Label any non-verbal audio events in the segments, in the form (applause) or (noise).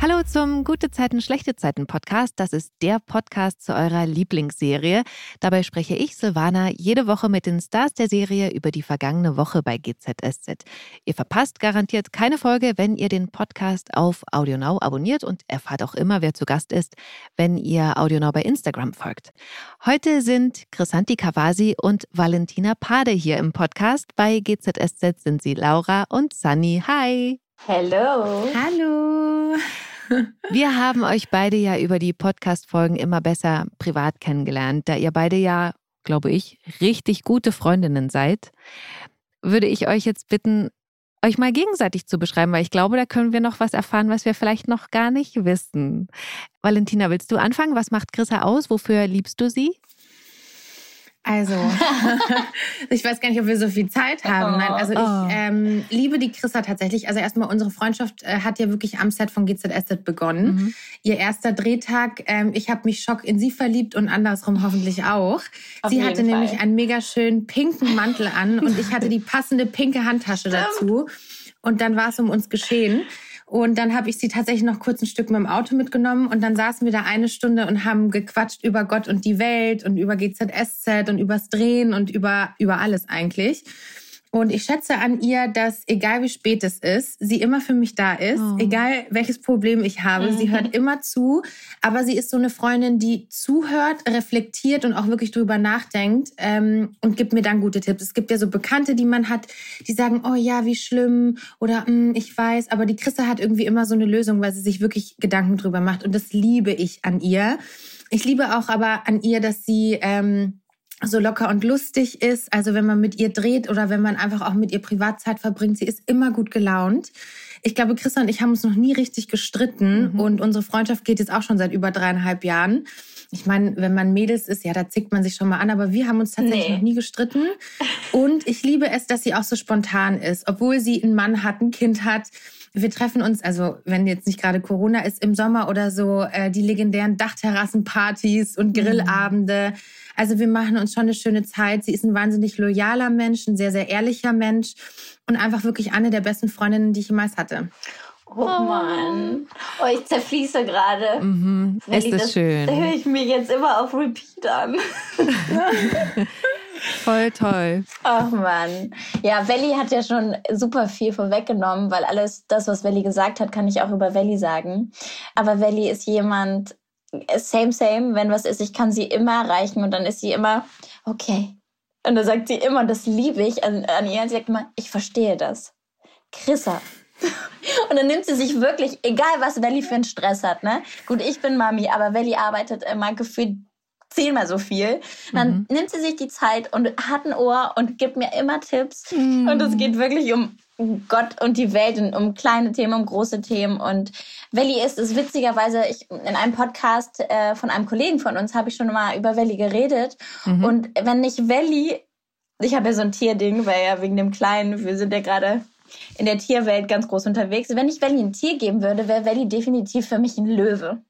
Hallo zum Gute Zeiten, schlechte Zeiten Podcast. Das ist der Podcast zu eurer Lieblingsserie. Dabei spreche ich, Silvana, jede Woche mit den Stars der Serie über die vergangene Woche bei GZSZ. Ihr verpasst garantiert keine Folge, wenn ihr den Podcast auf AudioNow abonniert und erfahrt auch immer, wer zu Gast ist, wenn ihr AudioNow bei Instagram folgt. Heute sind Chrisanti Kawasi und Valentina Pade hier im Podcast. Bei GZSZ sind sie Laura und Sunny. Hi! Hallo. Hallo. (laughs) Wir haben euch beide ja über die Podcast-Folgen immer besser privat kennengelernt, da ihr beide ja, glaube ich, richtig gute Freundinnen seid. Würde ich euch jetzt bitten, euch mal gegenseitig zu beschreiben, weil ich glaube, da können wir noch was erfahren, was wir vielleicht noch gar nicht wissen. Valentina, willst du anfangen? Was macht Chrissa aus? Wofür liebst du sie? Also, (laughs) ich weiß gar nicht, ob wir so viel Zeit haben. Nein, also ich oh. ähm, liebe die Chrissa tatsächlich. Also erstmal, unsere Freundschaft äh, hat ja wirklich am Set von GZSZ begonnen. Mhm. Ihr erster Drehtag, ähm, ich habe mich schock in sie verliebt und andersrum hoffentlich auch. Auf sie hatte Fall. nämlich einen mega schönen pinken Mantel an und ich hatte die (laughs) passende pinke Handtasche dazu. Und dann war es um uns geschehen. Und dann habe ich sie tatsächlich noch kurz ein Stück mit dem Auto mitgenommen und dann saßen wir da eine Stunde und haben gequatscht über Gott und die Welt und über GZSZ und übers Drehen und über, über alles eigentlich. Und ich schätze an ihr, dass egal wie spät es ist, sie immer für mich da ist, oh. egal welches Problem ich habe. Mhm. Sie hört immer zu, aber sie ist so eine Freundin, die zuhört, reflektiert und auch wirklich drüber nachdenkt ähm, und gibt mir dann gute Tipps. Es gibt ja so Bekannte, die man hat, die sagen, oh ja, wie schlimm oder hm, ich weiß, aber die Christa hat irgendwie immer so eine Lösung, weil sie sich wirklich Gedanken drüber macht und das liebe ich an ihr. Ich liebe auch aber an ihr, dass sie ähm, so locker und lustig ist. Also wenn man mit ihr dreht oder wenn man einfach auch mit ihr Privatzeit verbringt, sie ist immer gut gelaunt. Ich glaube, Christa und ich haben uns noch nie richtig gestritten mhm. und unsere Freundschaft geht jetzt auch schon seit über dreieinhalb Jahren. Ich meine, wenn man Mädels ist, ja, da zickt man sich schon mal an, aber wir haben uns tatsächlich nee. noch nie gestritten. (laughs) Und ich liebe es, dass sie auch so spontan ist, obwohl sie einen Mann hat, ein Kind hat. Wir treffen uns, also wenn jetzt nicht gerade Corona ist, im Sommer oder so, äh, die legendären Dachterrassenpartys und mhm. Grillabende. Mhm. Also wir machen uns schon eine schöne Zeit. Sie ist ein wahnsinnig loyaler Mensch, ein sehr, sehr ehrlicher Mensch und einfach wirklich eine der besten Freundinnen, die ich jemals hatte. Oh Mann. Oh, ich zerfließe gerade. Mhm. Es ist das, schön. Da höre ich mir jetzt immer auf Repeat an. (laughs) Voll toll. Ach Mann. Ja, Welli hat ja schon super viel vorweggenommen, weil alles das, was Welli gesagt hat, kann ich auch über Welli sagen. Aber Welli ist jemand, same, same, wenn was ist, ich kann sie immer erreichen und dann ist sie immer, okay. Und dann sagt sie immer, das liebe ich an, an ihr, sie sagt immer, ich verstehe das. Chrissa. Und dann nimmt sie sich wirklich, egal was Welli für einen Stress hat, ne? Gut, ich bin Mami, aber Welli arbeitet immer gefühlt zehnmal so viel. Dann mhm. nimmt sie sich die Zeit und hat ein Ohr und gibt mir immer Tipps. Mhm. Und es geht wirklich um Gott und die Welt und um kleine Themen, um große Themen. Und Welli ist es witzigerweise, ich, in einem Podcast äh, von einem Kollegen von uns habe ich schon mal über Welli geredet. Mhm. Und wenn nicht Welli, ich habe ja so ein Tierding, weil ja wegen dem Kleinen, wir sind ja gerade in der Tierwelt ganz groß unterwegs. Wenn ich Welli ein Tier geben würde, wäre Welli definitiv für mich ein Löwe.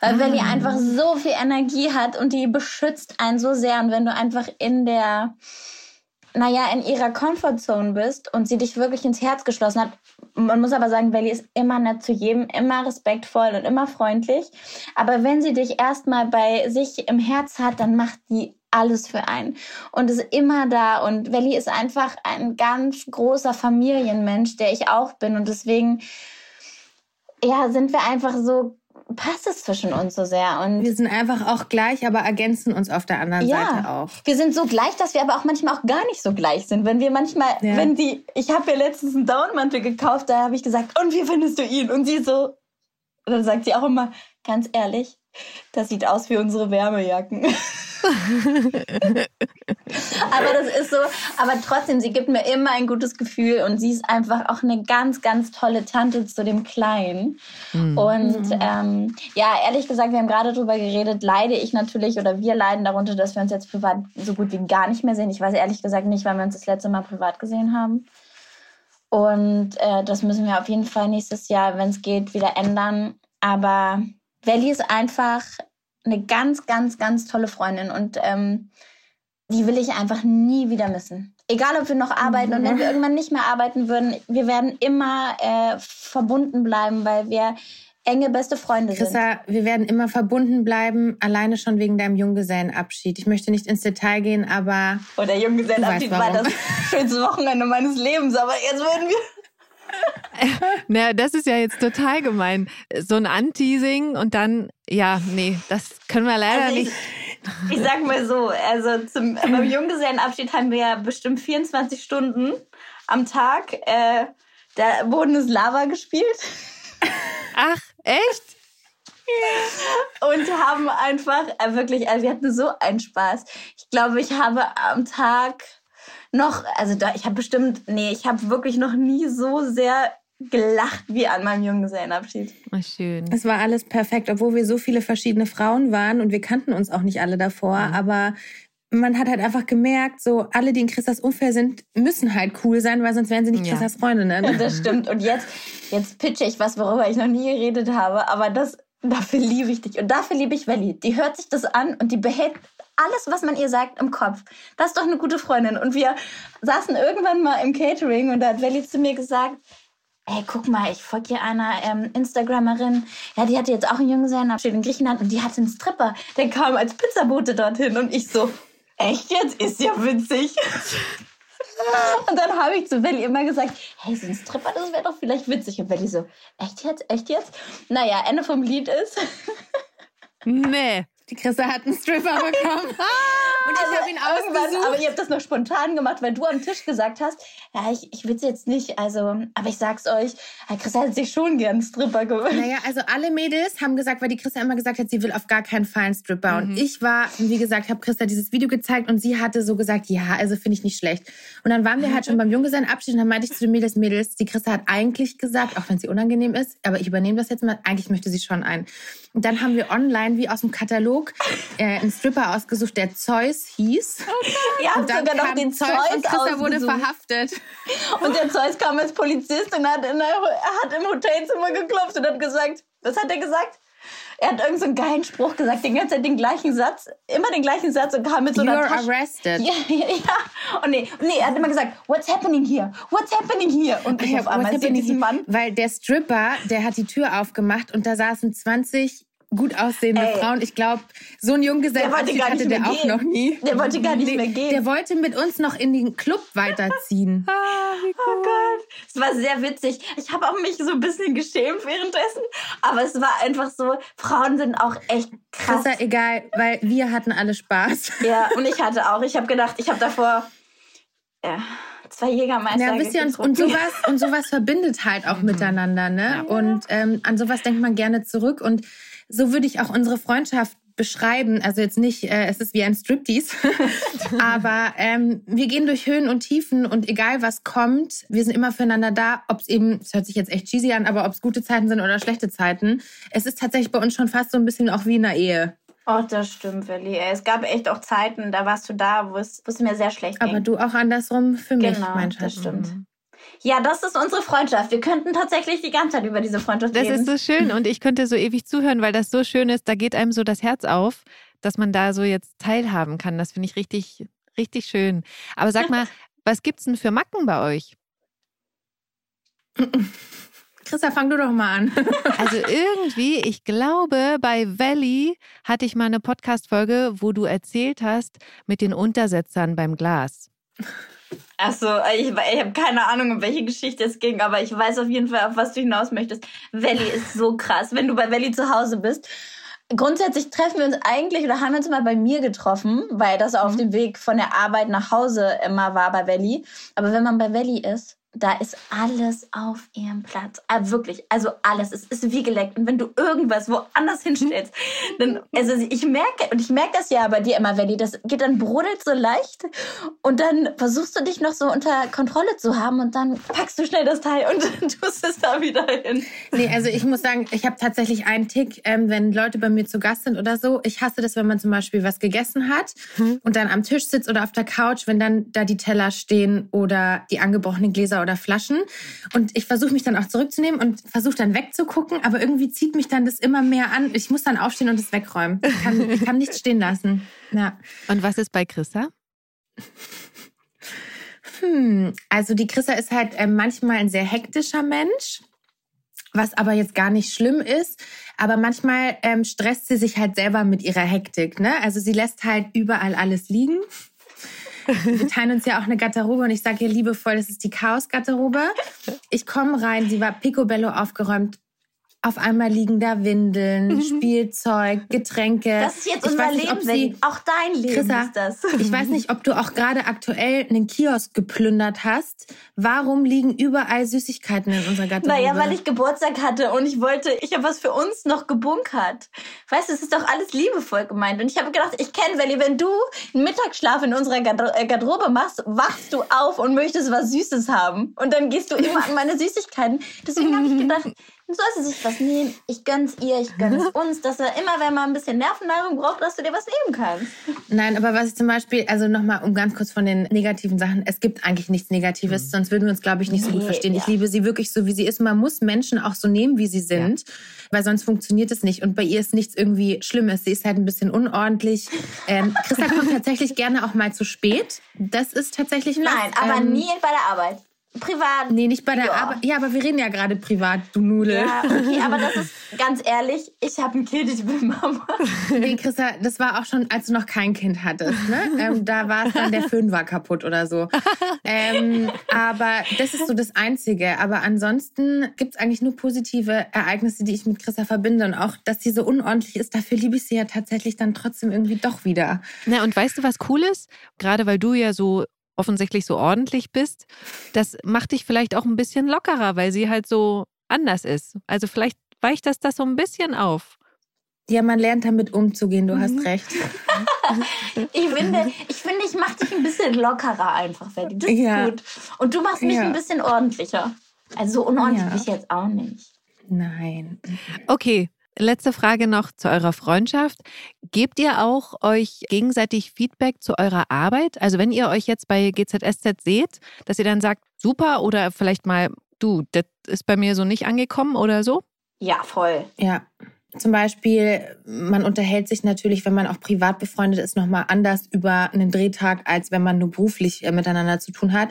Weil ah. Welli einfach so viel Energie hat und die beschützt einen so sehr. Und wenn du einfach in der naja, in ihrer Comfortzone bist und sie dich wirklich ins Herz geschlossen hat. Man muss aber sagen, Belly ist immer nett zu jedem, immer respektvoll und immer freundlich. Aber wenn sie dich erstmal bei sich im Herz hat, dann macht die alles für einen und ist immer da. Und Welli ist einfach ein ganz großer Familienmensch, der ich auch bin. Und deswegen, ja, sind wir einfach so passt es zwischen uns so sehr. Und wir sind einfach auch gleich, aber ergänzen uns auf der anderen ja, Seite auch. Wir sind so gleich, dass wir aber auch manchmal auch gar nicht so gleich sind. Wenn wir manchmal, ja. wenn die, ich habe ja letztens einen Downmantel gekauft, da habe ich gesagt, und wie findest du ihn? Und sie so, dann sagt sie auch immer, ganz ehrlich, das sieht aus wie unsere Wärmejacken. (laughs) aber das ist so, aber trotzdem, sie gibt mir immer ein gutes Gefühl und sie ist einfach auch eine ganz, ganz tolle Tante zu dem Kleinen. Mhm. Und mhm. ähm, ja, ehrlich gesagt, wir haben gerade darüber geredet, leide ich natürlich oder wir leiden darunter, dass wir uns jetzt privat so gut wie gar nicht mehr sehen. Ich weiß ehrlich gesagt nicht, wann wir uns das letzte Mal privat gesehen haben. Und äh, das müssen wir auf jeden Fall nächstes Jahr, wenn es geht, wieder ändern. Aber Welli ist einfach eine ganz, ganz, ganz tolle Freundin und ähm, die will ich einfach nie wieder missen. Egal, ob wir noch arbeiten und wenn wir irgendwann nicht mehr arbeiten würden, wir werden immer äh, verbunden bleiben, weil wir enge beste Freunde Chrissa, sind. wir werden immer verbunden bleiben, alleine schon wegen deinem Junggesellenabschied. Ich möchte nicht ins Detail gehen, aber. Oh, der Junggesellenabschied war das schönste Wochenende meines Lebens, aber jetzt würden wir. Naja, das ist ja jetzt total gemein. So ein Anteasing und dann, ja, nee, das können wir leider also ich, nicht. Ich sag mal so, also zum, beim Junggesellenabschied haben wir ja bestimmt 24 Stunden am Tag. Äh, da wurden es Lava gespielt. Ach, echt? Und haben einfach äh, wirklich, also wir hatten so einen Spaß. Ich glaube, ich habe am Tag noch, also da, ich habe bestimmt, nee, ich habe wirklich noch nie so sehr gelacht wie an meinem Junggesellenabschied. Oh, schön. Es war alles perfekt, obwohl wir so viele verschiedene Frauen waren und wir kannten uns auch nicht alle davor, mhm. aber man hat halt einfach gemerkt, so alle, die in Christas Umfeld sind, müssen halt cool sein, weil sonst wären sie nicht ja. Christas Freundinnen. Ne? (laughs) Das stimmt. Und jetzt, jetzt pitche ich was, worüber ich noch nie geredet habe, aber das, dafür liebe ich dich. Und dafür liebe ich Welli. Die hört sich das an und die behält alles, was man ihr sagt, im Kopf. Das ist doch eine gute Freundin. Und wir saßen irgendwann mal im Catering und da hat Welli zu mir gesagt, ey, guck mal, ich folge hier einer ähm, Instagramerin, ja, die hatte jetzt auch einen Junggesellenabschied in Griechenland und die hatte einen Stripper, der kam als Pizzabote dorthin und ich so, echt jetzt? Ist ja witzig. (laughs) Und dann habe ich zu Welli immer gesagt, hey, so ein Stripper, das wäre doch vielleicht witzig. Und Welli so, echt jetzt, echt jetzt? Naja, Ende vom Lied ist... (laughs) nee. Die Christa hat einen Stripper bekommen. (laughs) Und ich habe ihn ausgesucht. Aber ihr habt das noch spontan gemacht, weil du am Tisch gesagt hast, ja, ich, ich will es jetzt nicht, also, aber ich sag's euch, Christa hat sich schon gern einen Stripper gewünscht. Naja, also alle Mädels haben gesagt, weil die Christa immer gesagt hat, sie will auf gar keinen Fall einen Stripper. Mhm. Und ich war, wie gesagt, habe Christa dieses Video gezeigt und sie hatte so gesagt, ja, also finde ich nicht schlecht. Und dann waren wir halt schon beim Junggesellenabschied und dann meinte ich zu den Mädels, Mädels, die Christa hat eigentlich gesagt, auch wenn sie unangenehm ist, aber ich übernehme das jetzt mal, eigentlich möchte sie schon einen. Und dann haben wir online, wie aus dem Katalog, äh, einen Stripper ausgesucht, der Zeus hieß. Okay. Ja, und dann sogar noch den Zeus, Zeus und Christa wurde verhaftet. Und der Zeus kam als Polizist und hat, in hat im Hotelzimmer geklopft und hat gesagt, was hat er gesagt? Er hat irgendeinen so geilen Spruch gesagt, den ganzen Zeit den gleichen Satz, immer den gleichen Satz und kam mit so einer You're Tasche. arrested. Ja, (laughs) ja, ja. Und nee, nee, er hat immer gesagt, what's happening here? What's happening here? Und ich auf einmal sehe diesen Mann. Weil der Stripper, der hat die Tür aufgemacht und da saßen 20 gut aussehende Ey. Frauen. Ich glaube, so ein Junggesellenabschied hatte der auch noch nie. Der wollte gar nicht mehr gehen. Der wollte mit uns noch in den Club weiterziehen. (laughs) ah, cool. Oh Gott. Es war sehr witzig. Ich habe auch mich so ein bisschen geschämt währenddessen. Aber es war einfach so, Frauen sind auch echt krass. Ist ja egal, weil wir hatten alle Spaß. (laughs) Ja, und ich hatte auch. Ich habe gedacht, ich habe davor... Ja zwei Jägermeister. Ja, ihr, und, und, sowas, und sowas verbindet halt auch mhm. miteinander, ne? Ja. Und ähm, an sowas denkt man gerne zurück. Und so würde ich auch unsere Freundschaft beschreiben. Also jetzt nicht, äh, es ist wie ein Striptease, (laughs) aber ähm, wir gehen durch Höhen und Tiefen und egal was kommt, wir sind immer füreinander da. Ob es eben, es hört sich jetzt echt cheesy an, aber ob es gute Zeiten sind oder schlechte Zeiten, es ist tatsächlich bei uns schon fast so ein bisschen auch wie in einer Ehe. Oh, das stimmt, Willi. Es gab echt auch Zeiten, da warst du da, wo es, wo es mir sehr schlecht ging. Aber du auch andersrum für mich, genau, mein Schatz. das stimmt. Ja, das ist unsere Freundschaft. Wir könnten tatsächlich die ganze Zeit über diese Freundschaft das reden. Das ist so schön und ich könnte so ewig zuhören, weil das so schön ist. Da geht einem so das Herz auf, dass man da so jetzt teilhaben kann. Das finde ich richtig, richtig schön. Aber sag (laughs) mal, was gibt's denn für Macken bei euch? (laughs) Christa, fang du doch mal an. (laughs) also irgendwie, ich glaube, bei Valley hatte ich mal eine Podcast-Folge, wo du erzählt hast mit den Untersetzern beim Glas. Achso, ich, ich habe keine Ahnung, um welche Geschichte es ging, aber ich weiß auf jeden Fall, auf was du hinaus möchtest. Valley ist so krass. Wenn du bei Valley zu Hause bist, grundsätzlich treffen wir uns eigentlich oder haben wir uns mal bei mir getroffen, weil das auf mhm. dem Weg von der Arbeit nach Hause immer war bei Valley. Aber wenn man bei Valley ist, da ist alles auf ihrem Platz. Ah, wirklich, also alles. Es ist wie geleckt. Und wenn du irgendwas woanders (laughs) hinstellst, dann, also ich merke, und ich merke das ja bei dir immer, Welli, das geht dann brodelt so leicht und dann versuchst du dich noch so unter Kontrolle zu haben und dann packst du schnell das Teil und (laughs) tust es da wieder hin. Nee, also ich muss sagen, ich habe tatsächlich einen Tick, ähm, wenn Leute bei mir zu Gast sind oder so. Ich hasse das, wenn man zum Beispiel was gegessen hat hm. und dann am Tisch sitzt oder auf der Couch, wenn dann da die Teller stehen oder die angebrochenen Gläser Gläser oder Flaschen. Und ich versuche mich dann auch zurückzunehmen und versuche dann wegzugucken, aber irgendwie zieht mich dann das immer mehr an. Ich muss dann aufstehen und es wegräumen. Ich kann, ich kann nichts stehen lassen. Ja. Und was ist bei Chrissa? Hm, also die Chrissa ist halt äh, manchmal ein sehr hektischer Mensch was aber jetzt gar nicht schlimm ist. Aber manchmal ähm, stresst sie sich halt selber mit ihrer Hektik. Ne? Also sie lässt halt überall alles liegen. Wir teilen uns ja auch eine Garderobe und ich sage ihr liebevoll, das ist die Chaos-Garderobe. Ich komme rein, sie war picobello aufgeräumt, auf einmal liegen da Windeln, mhm. Spielzeug, Getränke. Das ist jetzt ich unser Leben, nicht, Sie, auch dein Leben Chrissa, ist das. Ich weiß nicht, ob du auch gerade aktuell einen Kiosk geplündert hast. Warum liegen überall Süßigkeiten in unserer Garderobe? Naja, weil ich Geburtstag hatte und ich wollte, ich habe was für uns noch gebunkert. Weißt du, es ist doch alles liebevoll gemeint. Und ich habe gedacht, ich kenne Welli, wenn du einen Mittagsschlaf in unserer äh, Garderobe machst, wachst du auf und möchtest was Süßes haben. Und dann gehst du immer an meine Süßigkeiten. Deswegen habe ich gedacht, soll sie sich was nehmen. Ich gönn's ihr, ich gönn's (laughs) uns, dass er immer, wenn man ein bisschen Nervennahrung braucht, dass du dir was nehmen kannst. Nein, aber was ich zum Beispiel, also nochmal um ganz kurz von den negativen Sachen, es gibt eigentlich nichts Negatives, mhm. sonst würden wir uns, glaube ich, nicht so gut verstehen. Ja. Ich liebe sie wirklich so, wie sie ist. Man muss Menschen auch so nehmen, wie sie sind, ja. weil sonst funktioniert es nicht. Und bei ihr ist nichts irgendwie Schlimmes. Sie ist halt ein bisschen unordentlich. Ähm, Christa kommt (laughs) tatsächlich gerne auch mal zu spät. Das ist tatsächlich was. Nein, aber ähm, nie bei der Arbeit. Privat. Nee, nicht bei der ja. Arbeit. Ja, aber wir reden ja gerade privat, du Nudel. Ja, okay, (laughs) aber das ist ganz ehrlich, ich habe ein Kind, ich bin Mama. (laughs) Nee, Christa, das war auch schon, als du noch kein Kind hattest. Ne? Ähm, da war es dann, der Föhn war kaputt oder so. (laughs) Ähm, aber das ist so das Einzige. Aber ansonsten gibt es eigentlich nur positive Ereignisse, die ich mit Christa verbinde. Und auch, dass sie so unordentlich ist, dafür liebe ich sie ja tatsächlich dann trotzdem irgendwie doch wieder. Na, und weißt du, was cool ist? Gerade weil du ja so offensichtlich so ordentlich bist, das macht dich vielleicht auch ein bisschen lockerer, weil sie halt so anders ist. Also vielleicht weicht das das so ein bisschen auf. Ja, man lernt damit umzugehen, du mhm. hast recht. (laughs) ich finde, ich, finde, ich mache dich ein bisschen lockerer einfach, Betty. Das ist ja. gut. Und du machst mich ja. ein bisschen ordentlicher. Also so unordentlich ja. ich jetzt auch nicht. Nein. Okay, Letzte Frage noch zu eurer Freundschaft. Gebt ihr auch euch gegenseitig Feedback zu eurer Arbeit? Also wenn ihr euch jetzt bei GZSZ seht, dass ihr dann sagt, super oder vielleicht mal, du, das ist bei mir so nicht angekommen oder so? Ja, voll. Ja. Zum Beispiel, man unterhält sich natürlich, wenn man auch privat befreundet ist, nochmal anders über einen Drehtag, als wenn man nur beruflich äh, miteinander zu tun hat.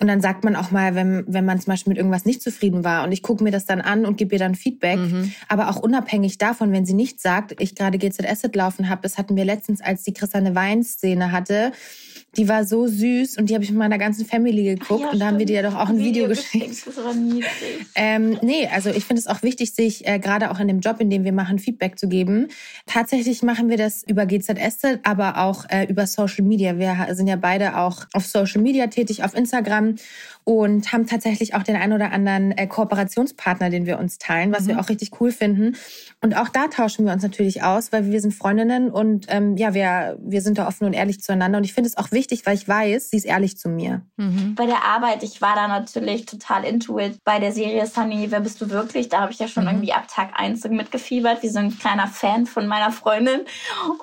Und dann sagt man auch mal, wenn, wenn man zum Beispiel mit irgendwas nicht zufrieden war und ich gucke mir das dann an und gebe ihr dann Feedback. Mhm. Aber auch unabhängig davon, wenn sie nicht sagt, ich gerade GZS laufen habe, das hatten wir letztens, als die Christiane Wein-Szene hatte, die war so süß und die habe ich mit meiner ganzen Family geguckt ja, und da haben wir dir ja doch auch ein Video, Video geschickt. Das war ähm, nee, also ich finde es auch wichtig, sich äh, gerade auch in dem Job, in dem wir machen, Feedback zu geben. Tatsächlich machen wir das über GZS, aber auch äh, über Social Media. Wir sind ja beide auch auf Social Media tätig, auf Instagram und haben tatsächlich auch den ein oder anderen äh, Kooperationspartner, den wir uns teilen, was mhm. wir auch richtig cool finden. Und auch da tauschen wir uns natürlich aus, weil wir sind Freundinnen und ähm, ja, wir, wir sind da offen und ehrlich zueinander. Und ich finde es auch wichtig, weil ich weiß, sie ist ehrlich zu mir. Mhm. Bei der Arbeit, ich war da natürlich total into it. Bei der Serie Sunny, wer bist du wirklich? Da habe ich ja schon mhm. irgendwie ab Tag 1 mitgefiebert, wie so ein kleiner Fan von meiner Freundin.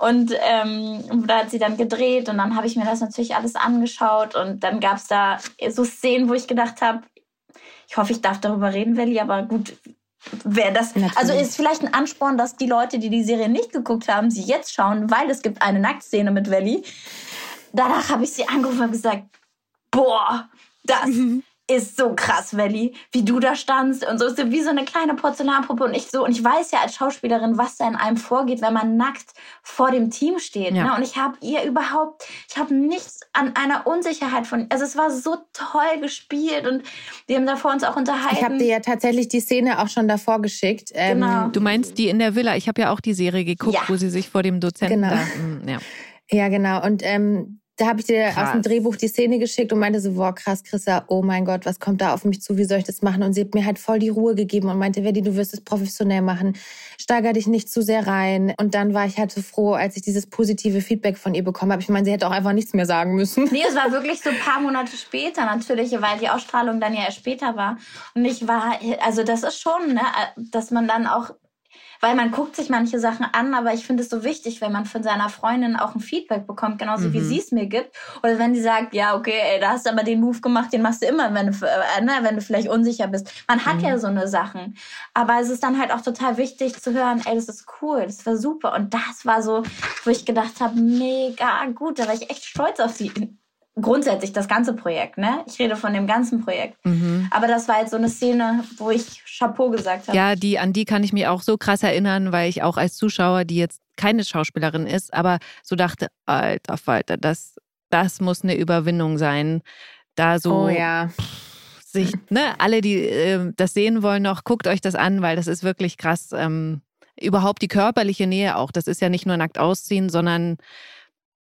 Und ähm, da hat sie dann gedreht und dann habe ich mir das natürlich alles angeschaut und dann gab es da so Szenen, wo ich gedacht habe, ich hoffe, ich darf darüber reden, Welli, aber gut, wäre das. Natürlich. Also ist vielleicht ein Ansporn, dass die Leute, die die Serie nicht geguckt haben, sie jetzt schauen, weil es gibt eine Nacktszene mit Welli. Danach habe ich sie angerufen und gesagt, boah, das, mhm ist so krass, Welli, wie du da standst und so ist wie so eine kleine Porzellanpuppe und ich so und ich weiß ja als Schauspielerin, was da in einem vorgeht, wenn man nackt vor dem Team steht. Ja. Ne? Und ich habe ihr überhaupt, ich habe nichts an einer Unsicherheit von, also es war so toll gespielt und wir haben da vor uns auch unterhalten. Ich habe dir ja tatsächlich die Szene auch schon davor geschickt. Ähm, genau. Du meinst die in der Villa? Ich habe ja auch die Serie geguckt, ja. wo sie sich vor dem Dozenten genau. da, hm, ja. Ja, genau. Und ähm, da habe ich dir krass. aus dem Drehbuch die Szene geschickt und meinte so, boah, krass, Chrissa, oh mein Gott, was kommt da auf mich zu, wie soll ich das machen? Und sie hat mir halt voll die Ruhe gegeben und meinte, Verdi, du wirst es professionell machen, steiger dich nicht zu sehr rein. Und dann war ich halt so froh, als ich dieses positive Feedback von ihr bekommen habe. Ich meine, sie hätte auch einfach nichts mehr sagen müssen. Nee, es war (laughs) wirklich so ein paar Monate später natürlich, weil die Ausstrahlung dann ja erst später war. Und ich war, also das ist schon, ne, dass man dann auch weil man guckt sich manche Sachen an, aber ich finde es so wichtig, wenn man von seiner Freundin auch ein Feedback bekommt, genauso mhm. wie sie es mir gibt. Oder wenn sie sagt, ja, okay, ey, da hast du aber den Move gemacht, den machst du immer, wenn du, äh, ne, wenn du vielleicht unsicher bist. Man hat mhm. ja so eine Sachen. Aber es ist dann halt auch total wichtig zu hören, ey, das ist cool, das war super. Und das war so, wo ich gedacht habe, mega gut, da war ich echt stolz auf sie grundsätzlich das ganze Projekt, ne? Ich rede von dem ganzen Projekt. Mhm. Aber das war jetzt so eine Szene, wo ich Chapeau gesagt habe. Ja, die, an die kann ich mich auch so krass erinnern, weil ich auch als Zuschauer, die jetzt keine Schauspielerin ist, aber so dachte, alter Falter, das, das muss eine Überwindung sein. Da so oh, ja. sich, ne, alle, die äh, das sehen wollen noch, guckt euch das an, weil das ist wirklich krass. Ähm, überhaupt die körperliche Nähe auch. Das ist ja nicht nur nackt ausziehen, sondern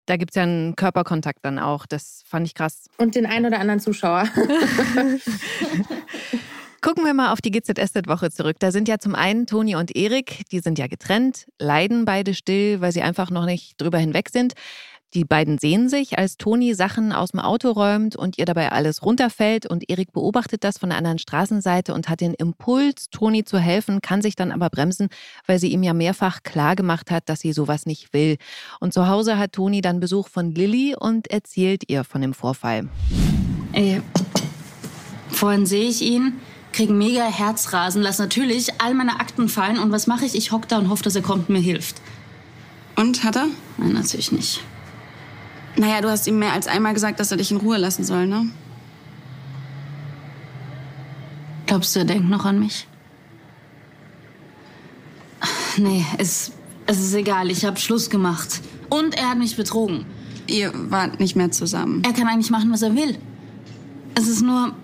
da gibt es ja einen Körperkontakt dann auch. Das fand ich krass. Und den einen oder anderen Zuschauer. (laughs) (laughs) Gucken wir mal auf die GZSZ-Woche zurück. Da sind ja zum einen Toni und Erik, die sind ja getrennt, leiden beide still, weil sie einfach noch nicht drüber hinweg sind. Die beiden sehen sich, als Toni Sachen aus dem Auto räumt und ihr dabei alles runterfällt und Erik beobachtet das von der anderen Straßenseite und hat den Impuls, Toni zu helfen, kann sich dann aber bremsen, weil sie ihm ja mehrfach klar gemacht hat, dass sie sowas nicht will. Und zu Hause hat Toni dann Besuch von Lilly und erzählt ihr von dem Vorfall. Ey, vorhin sehe ich ihn, kriege mega Herzrasen, lass natürlich all meine Akten fallen und was mache ich? Ich hock da und hoffe, dass er kommt und mir hilft. Und, hat er? Nein, natürlich nicht. Naja, du hast ihm mehr als einmal gesagt, dass er dich in Ruhe lassen soll, ne? Glaubst du, er denkt noch an mich? Nee, es, es ist egal. Ich habe Schluss gemacht. Und er hat mich betrogen. Ihr wart nicht mehr zusammen. Er kann eigentlich machen, was er will. Es ist nur...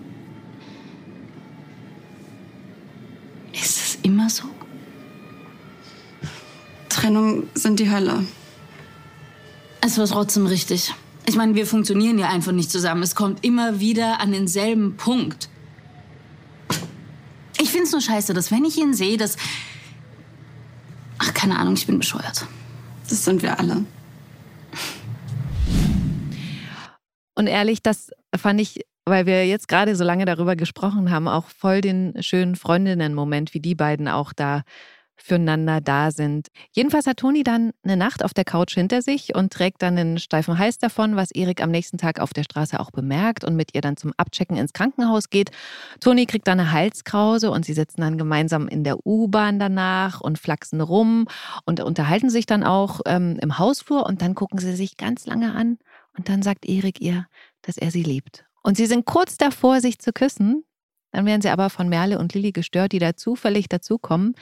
Ist es immer so? Trennung sind die Hölle. Es war trotzdem richtig. Ich meine, wir funktionieren ja einfach nicht zusammen. Es kommt immer wieder an denselben Punkt. Ich find's nur scheiße, dass wenn ich ihn sehe, dass. Ach, keine Ahnung, ich bin bescheuert. Das sind wir alle. Und ehrlich, das fand ich, weil wir jetzt gerade so lange darüber gesprochen haben, auch voll den schönen Freundinnen-Moment, wie die beiden auch da füreinander da sind. Jedenfalls hat Toni dann eine Nacht auf der Couch hinter sich und trägt dann einen steifen Hals davon, was Erik am nächsten Tag auf der Straße auch bemerkt und mit ihr dann zum Abchecken ins Krankenhaus geht. Toni kriegt dann eine Halskrause und sie sitzen dann gemeinsam in der U-Bahn danach und flachsen rum und unterhalten sich dann auch ähm, im Hausflur und dann gucken sie sich ganz lange an und dann sagt Erik ihr, dass er sie liebt. Und sie sind kurz davor, sich zu küssen. Dann werden sie aber von Merle und Lilly gestört, die da zufällig dazukommen.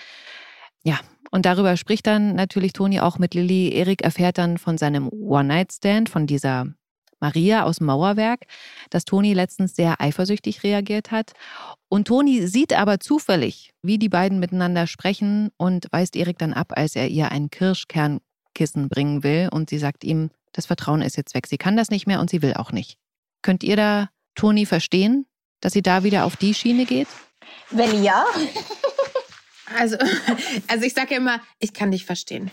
Ja, und darüber spricht dann natürlich Toni auch mit Lilly. Erik erfährt dann von seinem One-Night-Stand, von dieser Maria aus dem Mauerwerk, dass Toni letztens sehr eifersüchtig reagiert hat. Und Toni sieht aber zufällig, wie die beiden miteinander sprechen und weist Erik dann ab, als er ihr ein Kirschkernkissen bringen will. Und sie sagt ihm, das Vertrauen ist jetzt weg. Sie kann das nicht mehr und sie will auch nicht. Könnt ihr da Toni verstehen, dass sie da wieder auf die Schiene geht? Wenn ja. (laughs) Also, also ich sage ja immer, ich kann dich verstehen.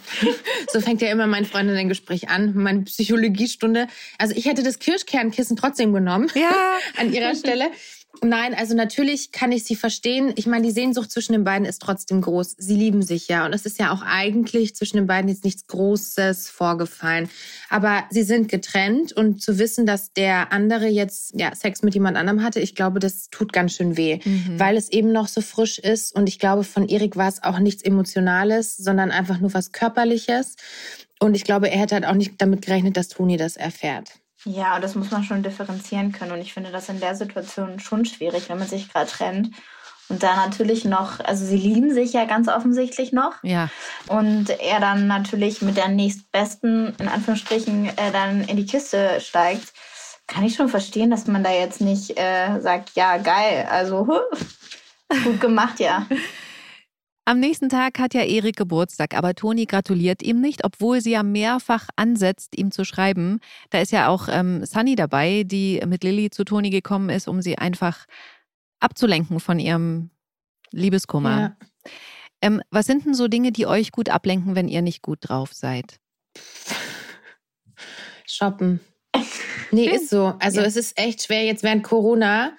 So fängt ja immer mein Freund in ein Gespräch an, meine Psychologiestunde. Also ich hätte das Kirschkernkissen trotzdem genommen. Ja. (laughs) An ihrer Stelle. Nein, also natürlich kann ich sie verstehen. Ich meine, die Sehnsucht zwischen den beiden ist trotzdem groß. Sie lieben sich ja. Und es ist ja auch eigentlich zwischen den beiden jetzt nichts Großes vorgefallen. Aber sie sind getrennt und zu wissen, dass der andere jetzt ja, Sex mit jemand anderem hatte, ich glaube, das tut ganz schön weh, mhm. weil es eben noch so frisch ist. Und ich glaube, von Erik war es auch nichts Emotionales, sondern einfach nur was Körperliches. Und ich glaube, er hätte halt auch nicht damit gerechnet, dass Toni das erfährt. Ja, das muss man schon differenzieren können. Und ich finde das in der Situation schon schwierig, wenn man sich gerade trennt. Und da natürlich noch, also sie lieben sich ja ganz offensichtlich noch. Ja. Und er dann natürlich mit der nächstbesten, in Anführungsstrichen, äh, dann in die Kiste steigt. Kann ich schon verstehen, dass man da jetzt nicht äh, sagt, ja, geil, also huh, gut gemacht, ja. (laughs) Am nächsten Tag hat ja Erik Geburtstag, aber Toni gratuliert ihm nicht, obwohl sie ja mehrfach ansetzt, ihm zu schreiben. Da ist ja auch ähm, Sunny dabei, die mit Lilly zu Toni gekommen ist, um sie einfach abzulenken von ihrem Liebeskummer. Ja. Ähm, was sind denn so Dinge, die euch gut ablenken, wenn ihr nicht gut drauf seid? Shoppen. Nee, ist so. Also ja. es ist echt schwer jetzt während Corona.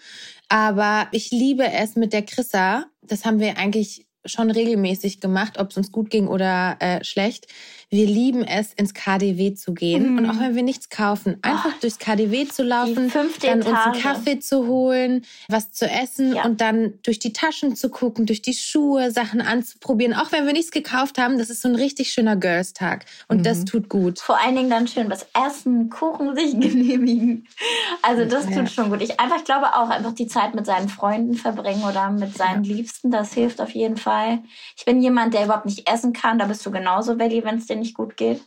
Aber ich liebe es mit der Chrissa. Das haben wir eigentlich schon regelmäßig gemacht, ob es uns gut ging oder äh, schlecht. Wir lieben es, ins KDW zu gehen. Mhm. Und auch wenn wir nichts kaufen, einfach oh, durchs KDW zu laufen, dann uns einen Kaffee zu holen, was zu essen ja. und dann durch die Taschen zu gucken, durch die Schuhe, Sachen anzuprobieren. Auch wenn wir nichts gekauft haben, das ist so ein richtig schöner Girls-Tag. Und mhm. das tut gut. Vor allen Dingen dann schön was essen, Kuchen sich (laughs) genehmigen. Also das ja. tut schon gut. Ich einfach glaube auch, einfach die Zeit mit seinen Freunden verbringen oder mit seinen ja. Liebsten, das hilft auf jeden Fall. Ich bin jemand, der überhaupt nicht essen kann. Da bist du genauso, Welli, wenn es dir nicht gut geht.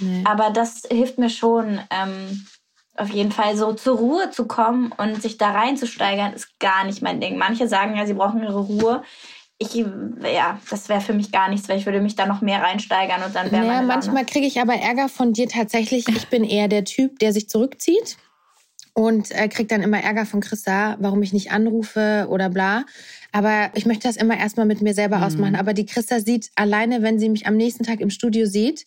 Nee. Aber das hilft mir schon, ähm, auf jeden Fall so zur Ruhe zu kommen und sich da reinzusteigern, ist gar nicht mein Ding. Manche sagen ja, sie brauchen ihre Ruhe. Ich, ja, das wäre für mich gar nichts, weil ich würde mich da noch mehr reinsteigern und dann wäre naja, manchmal kriege ich aber Ärger von dir tatsächlich. Ich bin eher der Typ, der sich zurückzieht und äh, kriegt dann immer Ärger von Christa, warum ich nicht anrufe oder bla. Aber ich möchte das immer erstmal mit mir selber mhm. ausmachen. Aber die Christa sieht alleine, wenn sie mich am nächsten Tag im Studio sieht,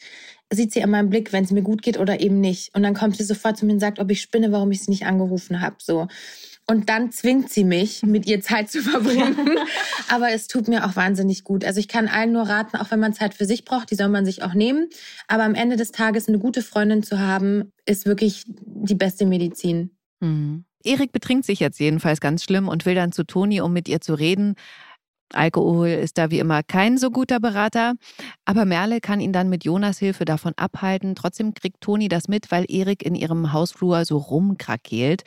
sieht sie in meinem Blick, wenn es mir gut geht oder eben nicht. Und dann kommt sie sofort zu mir und sagt, ob ich spinne, warum ich sie nicht angerufen habe. So. Und dann zwingt sie mich, mit ihr Zeit zu verbringen. (laughs) Aber es tut mir auch wahnsinnig gut. Also ich kann allen nur raten, auch wenn man Zeit für sich braucht, die soll man sich auch nehmen. Aber am Ende des Tages eine gute Freundin zu haben, ist wirklich die beste Medizin. Mhm. Erik betrinkt sich jetzt jedenfalls ganz schlimm und will dann zu Toni, um mit ihr zu reden. Alkohol ist da wie immer kein so guter Berater, aber Merle kann ihn dann mit Jonas Hilfe davon abhalten. Trotzdem kriegt Toni das mit, weil Erik in ihrem Hausflur so rumkrakeelt.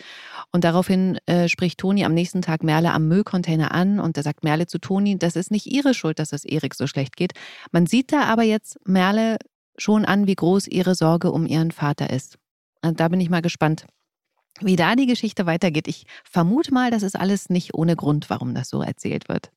Und daraufhin äh, spricht Toni am nächsten Tag Merle am Müllcontainer an und da sagt Merle zu Toni, das ist nicht ihre Schuld, dass es Erik so schlecht geht. Man sieht da aber jetzt Merle schon an, wie groß ihre Sorge um ihren Vater ist. Und da bin ich mal gespannt, wie da die Geschichte weitergeht. Ich vermute mal, das ist alles nicht ohne Grund, warum das so erzählt wird.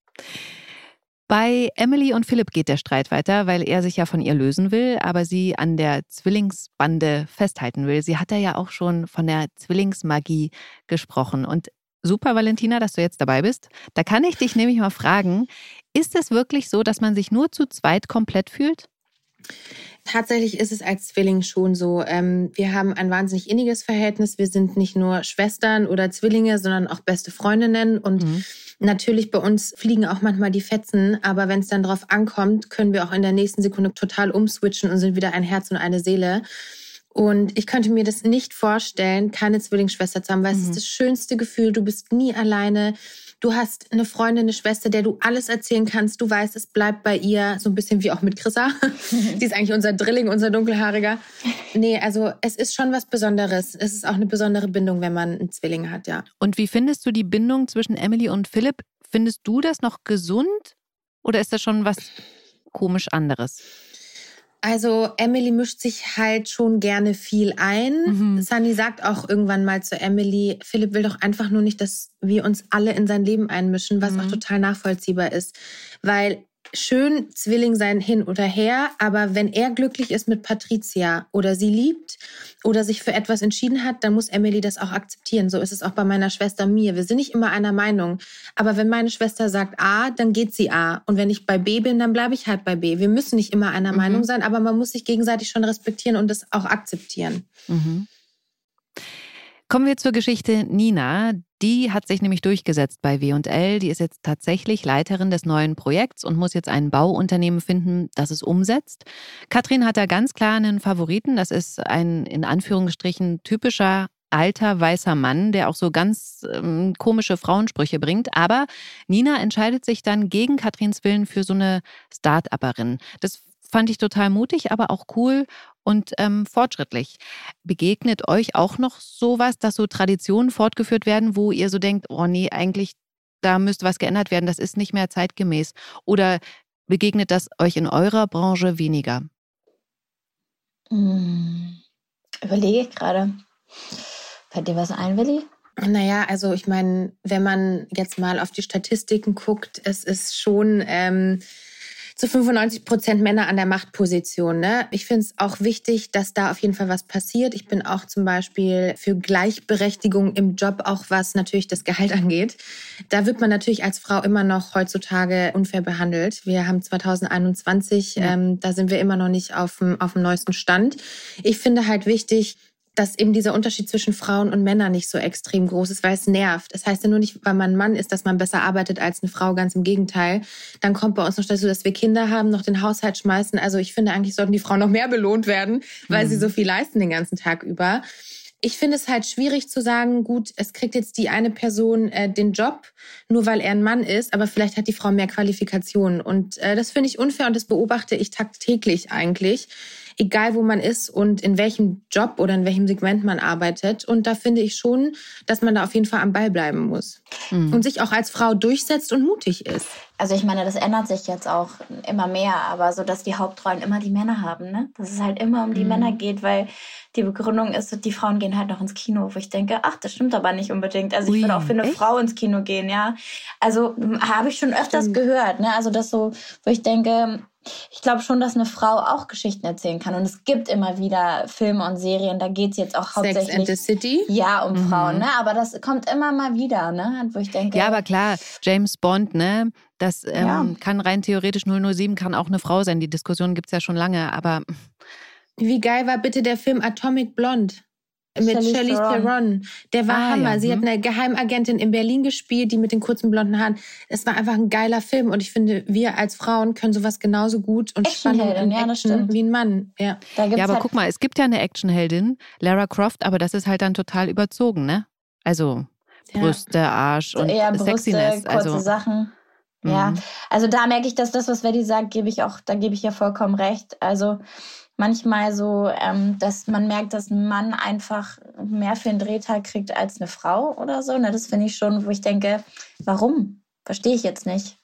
Bei Emily und Philipp geht der Streit weiter, weil er sich ja von ihr lösen will, aber sie an der Zwillingsbande festhalten will. Sie hat ja auch schon von der Zwillingsmagie gesprochen. Und super, Valentina, dass du jetzt dabei bist. Da kann ich dich nämlich mal fragen, ist es wirklich so, dass man sich nur zu zweit komplett fühlt? Tatsächlich ist es als Zwilling schon so. Ähm, wir haben ein wahnsinnig inniges Verhältnis. Wir sind nicht nur Schwestern oder Zwillinge, sondern auch beste Freundinnen. Und mhm. natürlich bei uns fliegen auch manchmal die Fetzen. Aber wenn es dann drauf ankommt, können wir auch in der nächsten Sekunde total umswitchen und sind wieder ein Herz und eine Seele. Und ich könnte mir das nicht vorstellen, keine Zwillingsschwester zu haben, weil mhm. es ist das schönste Gefühl. Du bist nie alleine. Du hast eine Freundin, eine Schwester, der du alles erzählen kannst. Du weißt, es bleibt bei ihr, so ein bisschen wie auch mit Chrissa. (laughs) Die ist eigentlich unser Drilling, unser Dunkelhaariger. Nee, also es ist schon was Besonderes. Es ist auch eine besondere Bindung, wenn man einen Zwilling hat, ja. Und wie findest du die Bindung zwischen Emily und Philipp? Findest du das noch gesund oder ist das schon was komisch anderes? Also Emily mischt sich halt schon gerne viel ein. Mhm. Sunny sagt auch irgendwann mal zu Emily, Philipp will doch einfach nur nicht, dass wir uns alle in sein Leben einmischen, was mhm. auch total nachvollziehbar ist. Weil schön Zwilling sein hin oder her, aber wenn er glücklich ist mit Patricia oder sie liebt oder sich für etwas entschieden hat, dann muss Emily das auch akzeptieren. So ist es auch bei meiner Schwester mir. Wir sind nicht immer einer Meinung, aber wenn meine Schwester sagt A, dann geht sie A und wenn ich bei B bin, dann bleibe ich halt bei B. Wir müssen nicht immer einer mhm. Meinung sein, aber man muss sich gegenseitig schon respektieren und das auch akzeptieren. Mhm. Kommen wir zur Geschichte Nina. Die hat sich nämlich durchgesetzt bei W&L. Die ist jetzt tatsächlich Leiterin des neuen Projekts und muss jetzt ein Bauunternehmen finden, das es umsetzt. Katrin hat da ganz klar einen Favoriten. Das ist ein in Anführungsstrichen typischer alter weißer Mann, der auch so ganz ähm, komische Frauensprüche bringt. Aber Nina entscheidet sich dann gegen Katrins Willen für so eine Start-Upperin. Das fand ich total mutig, aber auch cool und ähm, fortschrittlich. Begegnet euch auch noch sowas, dass so Traditionen fortgeführt werden, wo ihr so denkt, oh nee, eigentlich da müsste was geändert werden, das ist nicht mehr zeitgemäß? Oder begegnet das euch in eurer Branche weniger? Hm, überlege ich gerade. Fällt dir was ein, Willi? Naja, also ich meine, wenn man jetzt mal auf die Statistiken guckt, es ist schon ähm, zu 95 Prozent Männer an der Machtposition. Ne? Ich finde es auch wichtig, dass da auf jeden Fall was passiert. Ich bin auch zum Beispiel für Gleichberechtigung im Job, auch was natürlich das Gehalt (laughs) angeht. Da wird man natürlich als Frau immer noch heutzutage unfair behandelt. Wir haben 2021, ja. ähm, da sind wir immer noch nicht auf dem, auf dem neuesten Stand. Ich finde halt wichtig, dass eben dieser Unterschied zwischen Frauen und Männern nicht so extrem groß ist, weil es nervt. Das heißt ja nur nicht, weil man ein Mann ist, dass man besser arbeitet als eine Frau, ganz im Gegenteil. Dann kommt bei uns noch dazu, dass wir Kinder haben, noch den Haushalt schmeißen. Also ich finde, eigentlich sollten die Frauen noch mehr belohnt werden, weil mhm. sie so viel leisten den ganzen Tag über. Ich finde es halt schwierig zu sagen, gut, es kriegt jetzt die eine Person äh, den Job, nur weil er ein Mann ist, aber vielleicht hat die Frau mehr Qualifikationen. Und äh, das finde ich unfair und das beobachte ich tagtäglich eigentlich egal wo man ist und in welchem Job oder in welchem Segment man arbeitet. Und da finde ich schon, dass man da auf jeden Fall am Ball bleiben muss mhm. und sich auch als Frau durchsetzt und mutig ist. Also ich meine, das ändert sich jetzt auch immer mehr, aber so, dass die Hauptrollen immer die Männer haben, ne? Dass es halt immer um die mhm. Männer geht, weil die Begründung ist, die Frauen gehen halt noch ins Kino, wo ich denke, ach, das stimmt aber nicht unbedingt. Also ich würde auch für eine echt? Frau ins Kino gehen, ja. Also habe ich schon öfters stimmt. gehört, ne? Also das so, wo ich denke, ich glaube schon, dass eine Frau auch Geschichten erzählen kann. Und es gibt immer wieder Filme und Serien, da geht es jetzt auch hauptsächlich. Sex and the City? Ja, um mhm. Frauen, ne? Aber das kommt immer mal wieder, ne? Wo ich denke. Ja, aber klar, James Bond, ne? Das ähm, ja. kann rein theoretisch 007 kann auch eine Frau sein. Die Diskussion gibt es ja schon lange, aber. Wie geil war bitte der Film Atomic Blonde? Mit Shirley Theron. Der war ah, Hammer. Ja. Sie hat hm. eine Geheimagentin in Berlin gespielt, die mit den kurzen blonden Haaren. Es war einfach ein geiler Film und ich finde, wir als Frauen können sowas genauso gut und spannend und ja, Action wie ein Mann. Ja, ja aber halt guck mal, es gibt ja eine Actionheldin, Lara Croft, aber das ist halt dann total überzogen, ne? Also Brüste, Arsch und eher Brüste, Sexiness. Kurze also Sachen. Ja, mhm. also da merke ich, dass das, was Verdi sagt, gebe ich auch, da gebe ich ja vollkommen recht. Also manchmal so, ähm, dass man merkt, dass ein Mann einfach mehr für einen Drehtag kriegt als eine Frau oder so. Ne? Das finde ich schon, wo ich denke, warum? Verstehe ich jetzt nicht.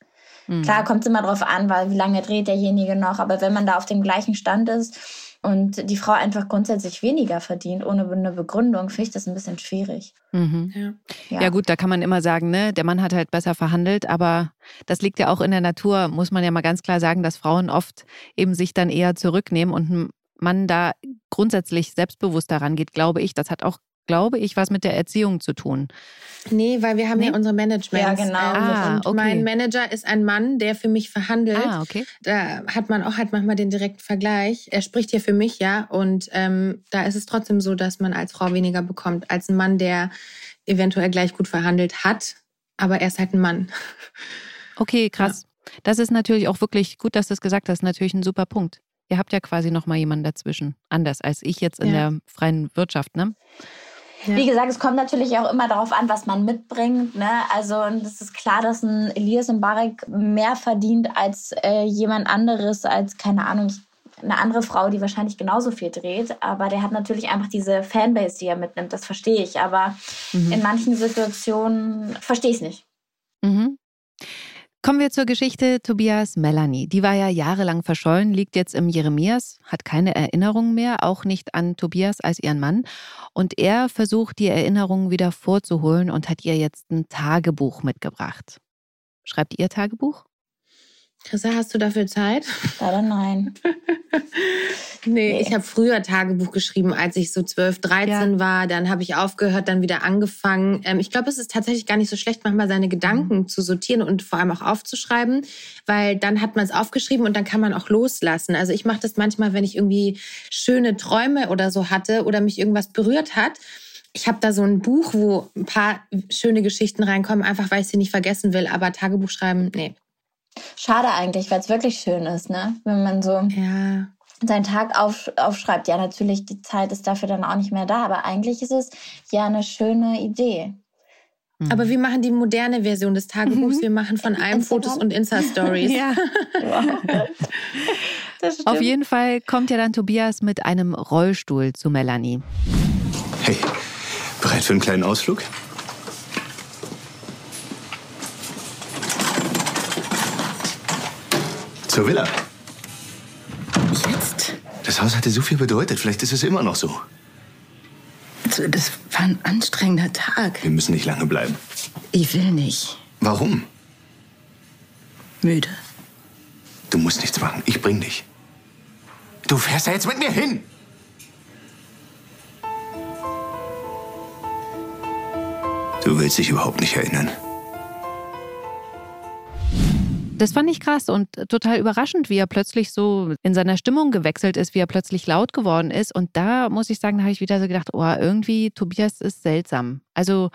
Mhm. Klar, kommt es immer drauf an, weil wie lange dreht derjenige noch, aber wenn man da auf dem gleichen Stand ist und die Frau einfach grundsätzlich weniger verdient, ohne eine Begründung, finde ich das ein bisschen schwierig. Mhm. Ja. Ja. ja. gut, da kann man immer sagen, ne, der Mann hat halt besser verhandelt, aber das liegt ja auch in der Natur, muss man ja mal ganz klar sagen, dass Frauen oft eben sich dann eher zurücknehmen und ein Mann da grundsätzlich selbstbewusst daran geht, glaube ich. Das hat auch glaube ich, was mit der Erziehung zu tun. Nee, weil wir haben nee? ja unsere Management. Ja, genau. Ah, und okay. mein Manager ist ein Mann, der für mich verhandelt. Ah, okay. Da hat man auch halt manchmal den direkten Vergleich. Er spricht hier für mich, ja. Und ähm, da ist es trotzdem so, dass man als Frau weniger bekommt als ein Mann, der eventuell gleich gut verhandelt hat. Aber er ist halt ein Mann. Okay, krass. Ja. Das ist natürlich auch wirklich gut, dass du es gesagt hast. Natürlich ein super Punkt. Ihr habt ja quasi noch mal jemanden dazwischen. Anders als ich jetzt in ja. der freien Wirtschaft, ne? Ja. Wie gesagt, es kommt natürlich auch immer darauf an, was man mitbringt. Ne? Also es ist klar, dass ein Elias Mbarek mehr verdient als äh, jemand anderes, als, keine Ahnung, eine andere Frau, die wahrscheinlich genauso viel dreht. Aber der hat natürlich einfach diese Fanbase, die er mitnimmt. Das verstehe ich. Aber mhm. in manchen Situationen verstehe ich es nicht. Mhm. Kommen wir zur Geschichte Tobias Melanie. Die war ja jahrelang verschollen, liegt jetzt im Jeremias, hat keine Erinnerungen mehr, auch nicht an Tobias als ihren Mann. Und er versucht, die Erinnerungen wieder vorzuholen und hat ihr jetzt ein Tagebuch mitgebracht. Schreibt ihr Tagebuch? Chrissa, hast du dafür Zeit? Leider nein. (laughs) nee, nee, ich habe früher Tagebuch geschrieben, als ich so 12, 13 ja. war. Dann habe ich aufgehört, dann wieder angefangen. Ähm, ich glaube, es ist tatsächlich gar nicht so schlecht, manchmal seine Gedanken mhm. zu sortieren und vor allem auch aufzuschreiben, weil dann hat man es aufgeschrieben und dann kann man auch loslassen. Also ich mache das manchmal, wenn ich irgendwie schöne Träume oder so hatte oder mich irgendwas berührt hat ich habe da so ein Buch, wo ein paar schöne Geschichten reinkommen, einfach weil ich sie nicht vergessen will. Aber Tagebuch schreiben, nee. Schade eigentlich, weil es wirklich schön ist, ne? Wenn man so ja. seinen Tag auf, aufschreibt. Ja, natürlich, die Zeit ist dafür dann auch nicht mehr da, aber eigentlich ist es ja eine schöne Idee. Mhm. Aber wir machen die moderne Version des Tagebuchs. Mhm. Wir machen von allem Fotos und Insta-Stories. ja. (laughs) Auf jeden Fall kommt ja dann Tobias mit einem Rollstuhl zu Melanie. Hey, bereit für einen kleinen Ausflug? Zur Villa. Jetzt? Das Haus hatte so viel bedeutet. Vielleicht ist es immer noch so. Also, das war ein anstrengender Tag. Wir müssen nicht lange bleiben. Ich will nicht. Warum? Müde. Du musst nichts machen. Ich bring dich. Du fährst da jetzt mit mir hin. Du willst dich überhaupt nicht erinnern. Das fand ich krass und total überraschend, wie er plötzlich so in seiner Stimmung gewechselt ist, wie er plötzlich laut geworden ist. Und da muss ich sagen, da habe ich wieder so gedacht, oh, irgendwie Tobias ist seltsam. Also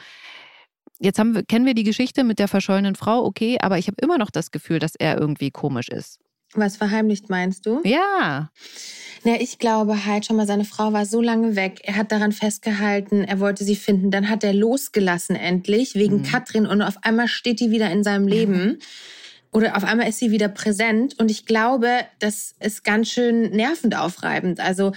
jetzt haben wir, kennen wir die Geschichte mit der verschollenen Frau, okay, aber ich habe immer noch das Gefühl, dass er irgendwie komisch ist. Was verheimlicht meinst du? Ja. Na, ich glaube halt schon mal, seine Frau war so lange weg. Er hat daran festgehalten, er wollte sie finden. Dann hat er losgelassen endlich wegen mhm. Katrin und auf einmal steht die wieder in seinem Leben. Oder auf einmal ist sie wieder präsent. Und ich glaube, das ist ganz schön nervend aufreibend. Also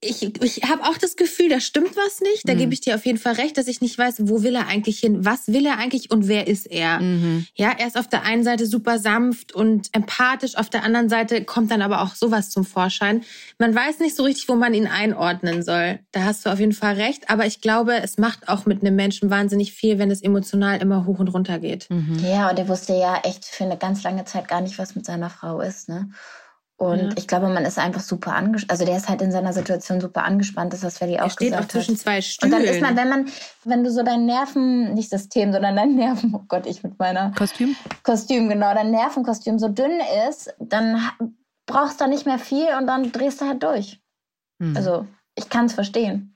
ich, ich habe auch das Gefühl, da stimmt was nicht. Da mhm. gebe ich dir auf jeden Fall recht, dass ich nicht weiß, wo will er eigentlich hin, was will er eigentlich und wer ist er. Mhm. Ja, er ist auf der einen Seite super sanft und empathisch, auf der anderen Seite kommt dann aber auch sowas zum Vorschein. Man weiß nicht so richtig, wo man ihn einordnen soll. Da hast du auf jeden Fall recht. Aber ich glaube, es macht auch mit einem Menschen wahnsinnig viel, wenn es emotional immer hoch und runter geht. Mhm. Ja, und er wusste ja echt für eine ganz lange Zeit gar nicht, was mit seiner Frau ist. Ne? Und ja. ich glaube, man ist einfach super angespannt. Also der ist halt in seiner Situation super angespannt, das was Feli auch steht gesagt auch zwischen hat. zwei Stühlen. Und dann ist man, wenn man, wenn du so dein Nerven, nicht System, sondern dein Nerven, oh Gott, ich mit meiner Kostüm? Kostüm, genau, dein Nervenkostüm so dünn ist, dann brauchst du nicht mehr viel und dann drehst du halt durch. Hm. Also ich kann es verstehen.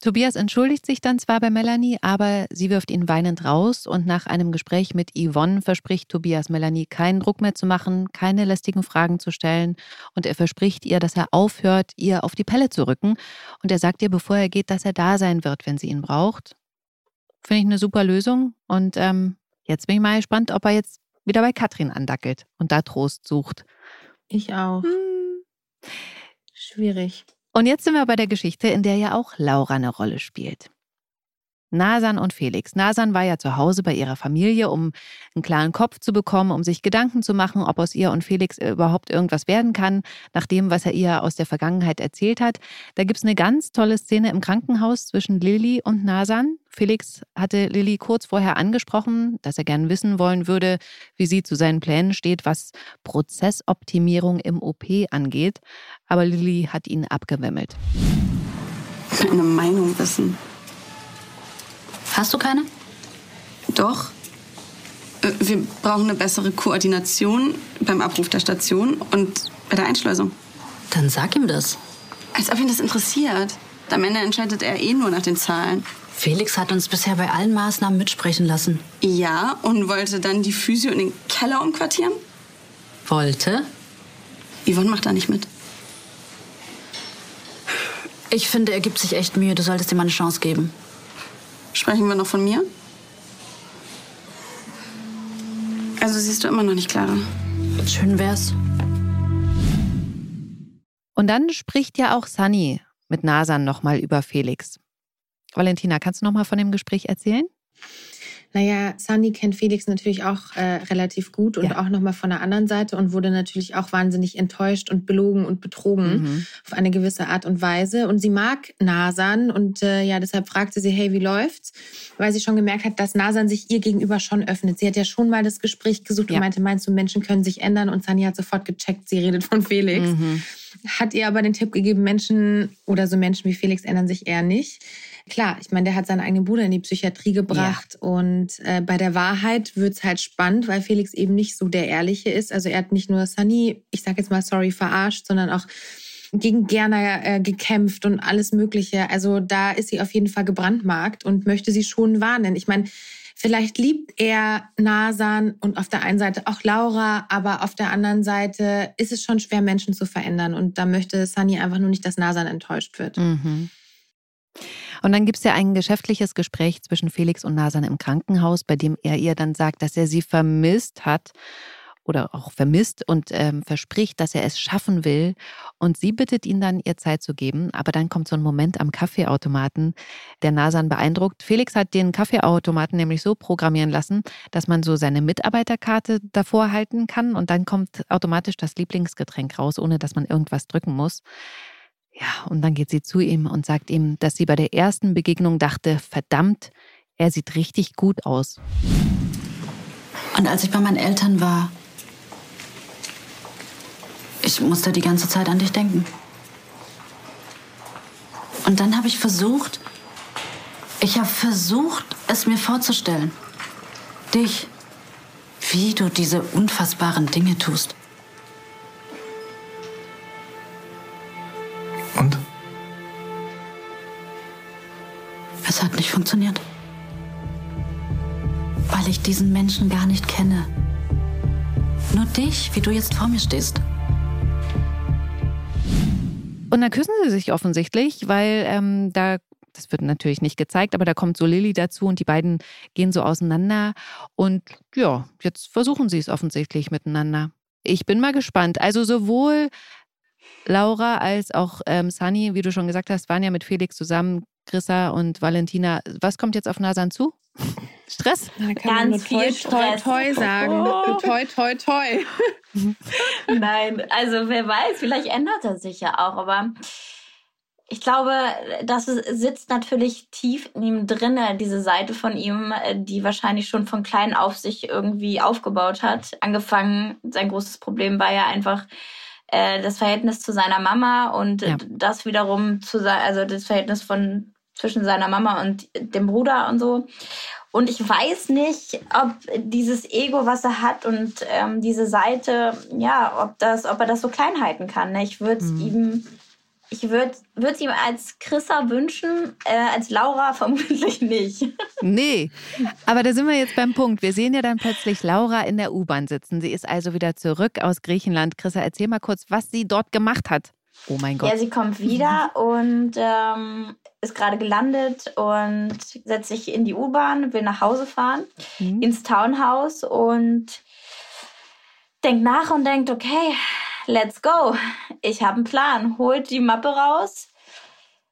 Tobias entschuldigt sich dann zwar bei Melanie, aber sie wirft ihn weinend raus und nach einem Gespräch mit Yvonne verspricht Tobias Melanie keinen Druck mehr zu machen, keine lästigen Fragen zu stellen und er verspricht ihr, dass er aufhört, ihr auf die Pelle zu rücken und er sagt ihr, bevor er geht, dass er da sein wird, wenn sie ihn braucht. Finde ich eine super Lösung und ähm, jetzt bin ich mal gespannt, ob er jetzt wieder bei Katrin andackelt und da Trost sucht. Ich auch. Hm. Schwierig. Und jetzt sind wir bei der Geschichte, in der ja auch Laura eine Rolle spielt. Nasan und Felix. Nasan war ja zu Hause bei ihrer Familie, um einen klaren Kopf zu bekommen, um sich Gedanken zu machen, ob aus ihr und Felix überhaupt irgendwas werden kann, nach dem, was er ihr aus der Vergangenheit erzählt hat. Da gibt es eine ganz tolle Szene im Krankenhaus zwischen Lilly und Nasan. Felix hatte Lilly kurz vorher angesprochen, dass er gern wissen wollen würde, wie sie zu seinen Plänen steht, was Prozessoptimierung im OP angeht. Aber Lilly hat ihn abgewimmelt. Eine Meinung wissen. Hast du keine? Doch. Äh, wir brauchen eine bessere Koordination beim Abruf der Station und bei der Einschleusung. Dann sag ihm das. Als ob ihn das interessiert. Am Ende entscheidet er eh nur nach den Zahlen. Felix hat uns bisher bei allen Maßnahmen mitsprechen lassen. Ja, und wollte dann die Physio in den Keller umquartieren? Wollte? Yvonne macht da nicht mit. Ich finde, er gibt sich echt Mühe. Du solltest ihm eine Chance geben. Sprechen wir noch von mir? Also siehst du immer noch nicht Clara. Schön wär's. Und dann spricht ja auch Sunny mit Nasan nochmal über Felix. Valentina, kannst du noch mal von dem Gespräch erzählen? Naja, Sandy kennt Felix natürlich auch äh, relativ gut und ja. auch nochmal von der anderen Seite und wurde natürlich auch wahnsinnig enttäuscht und belogen und betrogen mhm. auf eine gewisse Art und Weise. Und sie mag Nasan und äh, ja, deshalb fragte sie, hey, wie läuft's? Weil sie schon gemerkt hat, dass Nasan sich ihr gegenüber schon öffnet. Sie hat ja schon mal das Gespräch gesucht ja. und meinte, meinst du, Menschen können sich ändern? Und Sandy hat sofort gecheckt, sie redet von Felix. Mhm. Hat ihr aber den Tipp gegeben, Menschen oder so Menschen wie Felix ändern sich eher nicht. Klar, ich meine, der hat seinen eigenen Bruder in die Psychiatrie gebracht ja. und äh, bei der Wahrheit wird's halt spannend, weil Felix eben nicht so der Ehrliche ist. Also er hat nicht nur Sunny, ich sag jetzt mal sorry, verarscht, sondern auch gegen Gerner äh, gekämpft und alles Mögliche. Also da ist sie auf jeden Fall gebrandmarkt und möchte sie schon warnen. Ich meine, vielleicht liebt er Nasan und auf der einen Seite auch Laura, aber auf der anderen Seite ist es schon schwer, Menschen zu verändern. Und da möchte Sunny einfach nur nicht, dass Nasan enttäuscht wird. Mhm. Und dann gibt es ja ein geschäftliches Gespräch zwischen Felix und Nasan im Krankenhaus, bei dem er ihr dann sagt, dass er sie vermisst hat oder auch vermisst und ähm, verspricht, dass er es schaffen will. Und sie bittet ihn dann, ihr Zeit zu geben. Aber dann kommt so ein Moment am Kaffeeautomaten, der Nasan beeindruckt. Felix hat den Kaffeeautomaten nämlich so programmieren lassen, dass man so seine Mitarbeiterkarte davor halten kann und dann kommt automatisch das Lieblingsgetränk raus, ohne dass man irgendwas drücken muss. Ja, und dann geht sie zu ihm und sagt ihm, dass sie bei der ersten Begegnung dachte, verdammt, er sieht richtig gut aus. Und als ich bei meinen Eltern war, ich musste die ganze Zeit an dich denken. Und dann habe ich versucht, ich habe versucht, es mir vorzustellen. Dich, wie du diese unfassbaren Dinge tust. Und? Es hat nicht funktioniert. Weil ich diesen Menschen gar nicht kenne. Nur dich, wie du jetzt vor mir stehst. Und dann küssen sie sich offensichtlich, weil ähm, da, das wird natürlich nicht gezeigt, aber da kommt so Lilly dazu und die beiden gehen so auseinander. Und ja, jetzt versuchen sie es offensichtlich miteinander. Ich bin mal gespannt. Also sowohl Laura als auch ähm, Sunny, wie du schon gesagt hast, waren ja mit Felix zusammen, Chrissa und Valentina. Was kommt jetzt auf Nasan zu? (laughs) Stress? Da kann Ganz man nur viel toi, Stress. toi, toi sagen. Oh. (laughs) Toi, toi, toi. (laughs) Nein, also wer weiß, vielleicht ändert er sich ja auch, aber ich glaube, das sitzt natürlich tief in ihm drinne, diese Seite von ihm, die wahrscheinlich schon von klein auf sich irgendwie aufgebaut hat. Angefangen, sein großes Problem war ja einfach äh, das Verhältnis zu seiner Mama und ja. das wiederum zu sein, also das Verhältnis von zwischen seiner Mama und dem Bruder und so. Und ich weiß nicht, ob dieses Ego, was er hat und ähm, diese Seite, ja, ob das, ob er das so klein halten kann. Ne? Ich würde mhm. ihm, ich würde es ihm als Chrissa wünschen, äh, als Laura (laughs) vermutlich nicht. Nee, aber da sind wir jetzt beim Punkt. Wir sehen ja dann plötzlich Laura in der U-Bahn sitzen. Sie ist also wieder zurück aus Griechenland. Chrissa, erzähl mal kurz, was sie dort gemacht hat. Oh mein Gott. Ja, sie kommt wieder und ähm, ist gerade gelandet und setzt sich in die U-Bahn, will nach Hause fahren, mhm. ins Townhouse und denkt nach und denkt, okay, let's go. Ich habe einen Plan. Holt die Mappe raus,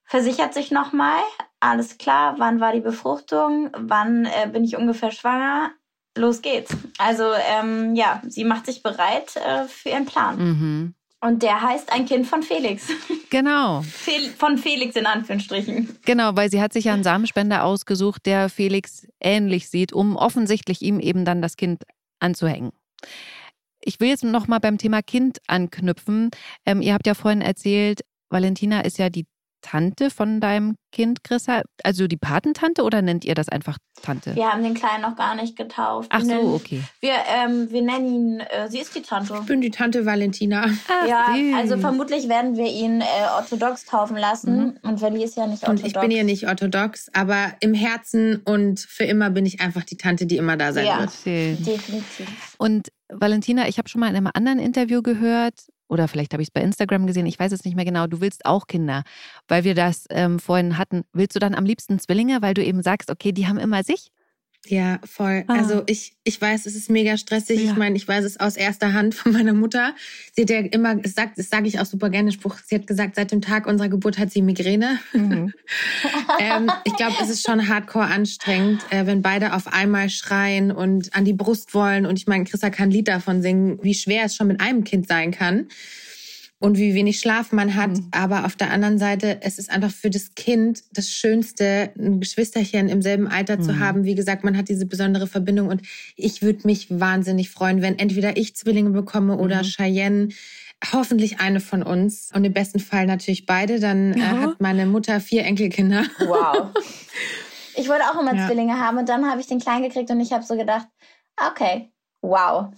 versichert sich nochmal. Alles klar, wann war die Befruchtung? Wann äh, bin ich ungefähr schwanger? Los geht's. Also ähm, ja, sie macht sich bereit äh, für ihren Plan. Mhm. Und der heißt ein Kind von Felix. (laughs) Genau. von Felix in Anführungsstrichen. Genau, weil sie hat sich ja einen Samenspender ausgesucht, der Felix ähnlich sieht, um offensichtlich ihm eben dann das Kind anzuhängen. Ich will jetzt noch mal beim Thema Kind anknüpfen. Ähm, ihr habt ja vorhin erzählt, Valentina ist ja die Tante von deinem Kind, Chrissa? Also die Patentante oder nennt ihr das einfach Tante? Wir haben den Kleinen noch gar nicht getauft. Ach so, nennen, okay. Wir, ähm, wir nennen ihn, äh, sie ist die Tante. Ich bin die Tante Valentina. Ach, ja, süß. also vermutlich werden wir ihn äh, orthodox taufen lassen. Mhm. Und Welli ist ja nicht orthodox. Und ich bin ja nicht orthodox, aber im Herzen und für immer bin ich einfach die Tante, die immer da sein ja, wird. Schön. Definitiv. Und Valentina, ich habe schon mal in einem anderen Interview gehört, oder vielleicht habe ich es bei Instagram gesehen, ich weiß es nicht mehr genau, du willst auch Kinder, weil wir das ähm, vorhin hatten. Willst du dann am liebsten Zwillinge, weil du eben sagst, okay, die haben immer sich? Ja, voll. Ah. Also ich, ich weiß, es ist mega stressig. Ja. Ich meine, ich weiß es aus erster Hand von meiner Mutter. Sie hat ja immer gesagt, das sage ich auch super gerne, Spruch, sie hat gesagt, seit dem Tag unserer Geburt hat sie Migräne. Mhm. (laughs) ähm, ich glaube, es ist schon hardcore anstrengend, äh, wenn beide auf einmal schreien und an die Brust wollen. Und ich meine, Christa kann ein Lied davon singen, wie schwer es schon mit einem Kind sein kann und wie wenig Schlaf man hat. Mhm. Aber auf der anderen Seite, es ist einfach für das Kind das Schönste, ein Geschwisterchen im selben Alter mhm. zu haben. Wie gesagt, man hat diese besondere Verbindung und ich würde mich wahnsinnig freuen, wenn entweder ich Zwillinge bekomme oder mhm. Cheyenne. Hoffentlich eine von uns und im besten Fall natürlich beide. Dann äh, hat meine Mutter vier Enkelkinder. Wow. (laughs) Ich wollte auch immer ja. Zwillinge haben und dann habe ich den Kleinen gekriegt und ich habe so gedacht, okay, wow.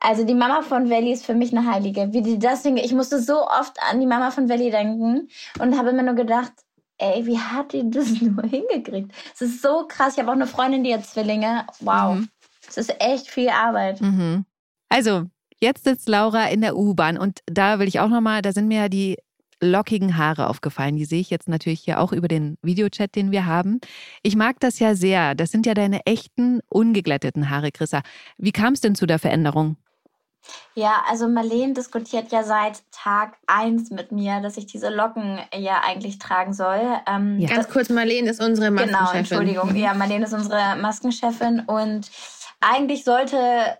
Also die Mama von Valley ist für mich eine Heilige. Wie die das ich musste so oft an die Mama von Valley denken und habe immer nur gedacht, ey, wie hat die das (laughs) nur hingekriegt? Es ist so krass. Ich habe auch eine Freundin, die hat Zwillinge. Wow. Mhm. Es ist echt viel Arbeit. Mhm. Also, jetzt sitzt Laura in der U-Bahn und da will ich auch nochmal, da sind mir ja die lockigen Haare aufgefallen. Die sehe ich jetzt natürlich hier auch über den Videochat, den wir haben. Ich mag das ja sehr. Das sind ja deine echten, ungeglätteten Haare, Chrissa. Wie kam es denn zu der Veränderung? Ja, also Marlene diskutiert ja seit Tag 1 mit mir, dass ich diese Locken ja eigentlich tragen soll. Ähm, ja. Ganz kurz, Marlene ist unsere genau, Maskenchefin. Genau, Entschuldigung. Ja, Marlene ist unsere Maskenchefin und eigentlich sollte,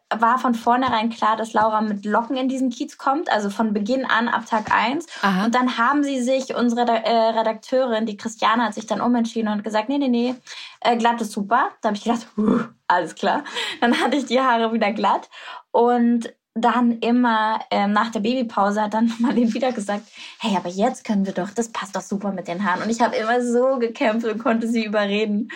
war von vornherein klar, dass Laura mit Locken in diesen Kiez kommt, also von Beginn an ab Tag 1. Aha. Und dann haben sie sich, unsere äh, Redakteurin, die Christiane, hat sich dann umentschieden und gesagt, nee, nee, nee, äh, glatt ist super. Da habe ich gedacht, uh, alles klar. Dann hatte ich die Haare wieder glatt. Und dann immer ähm, nach der Babypause hat dann (laughs) Marlene wieder gesagt, hey, aber jetzt können wir doch, das passt doch super mit den Haaren. Und ich habe immer so gekämpft und konnte sie überreden.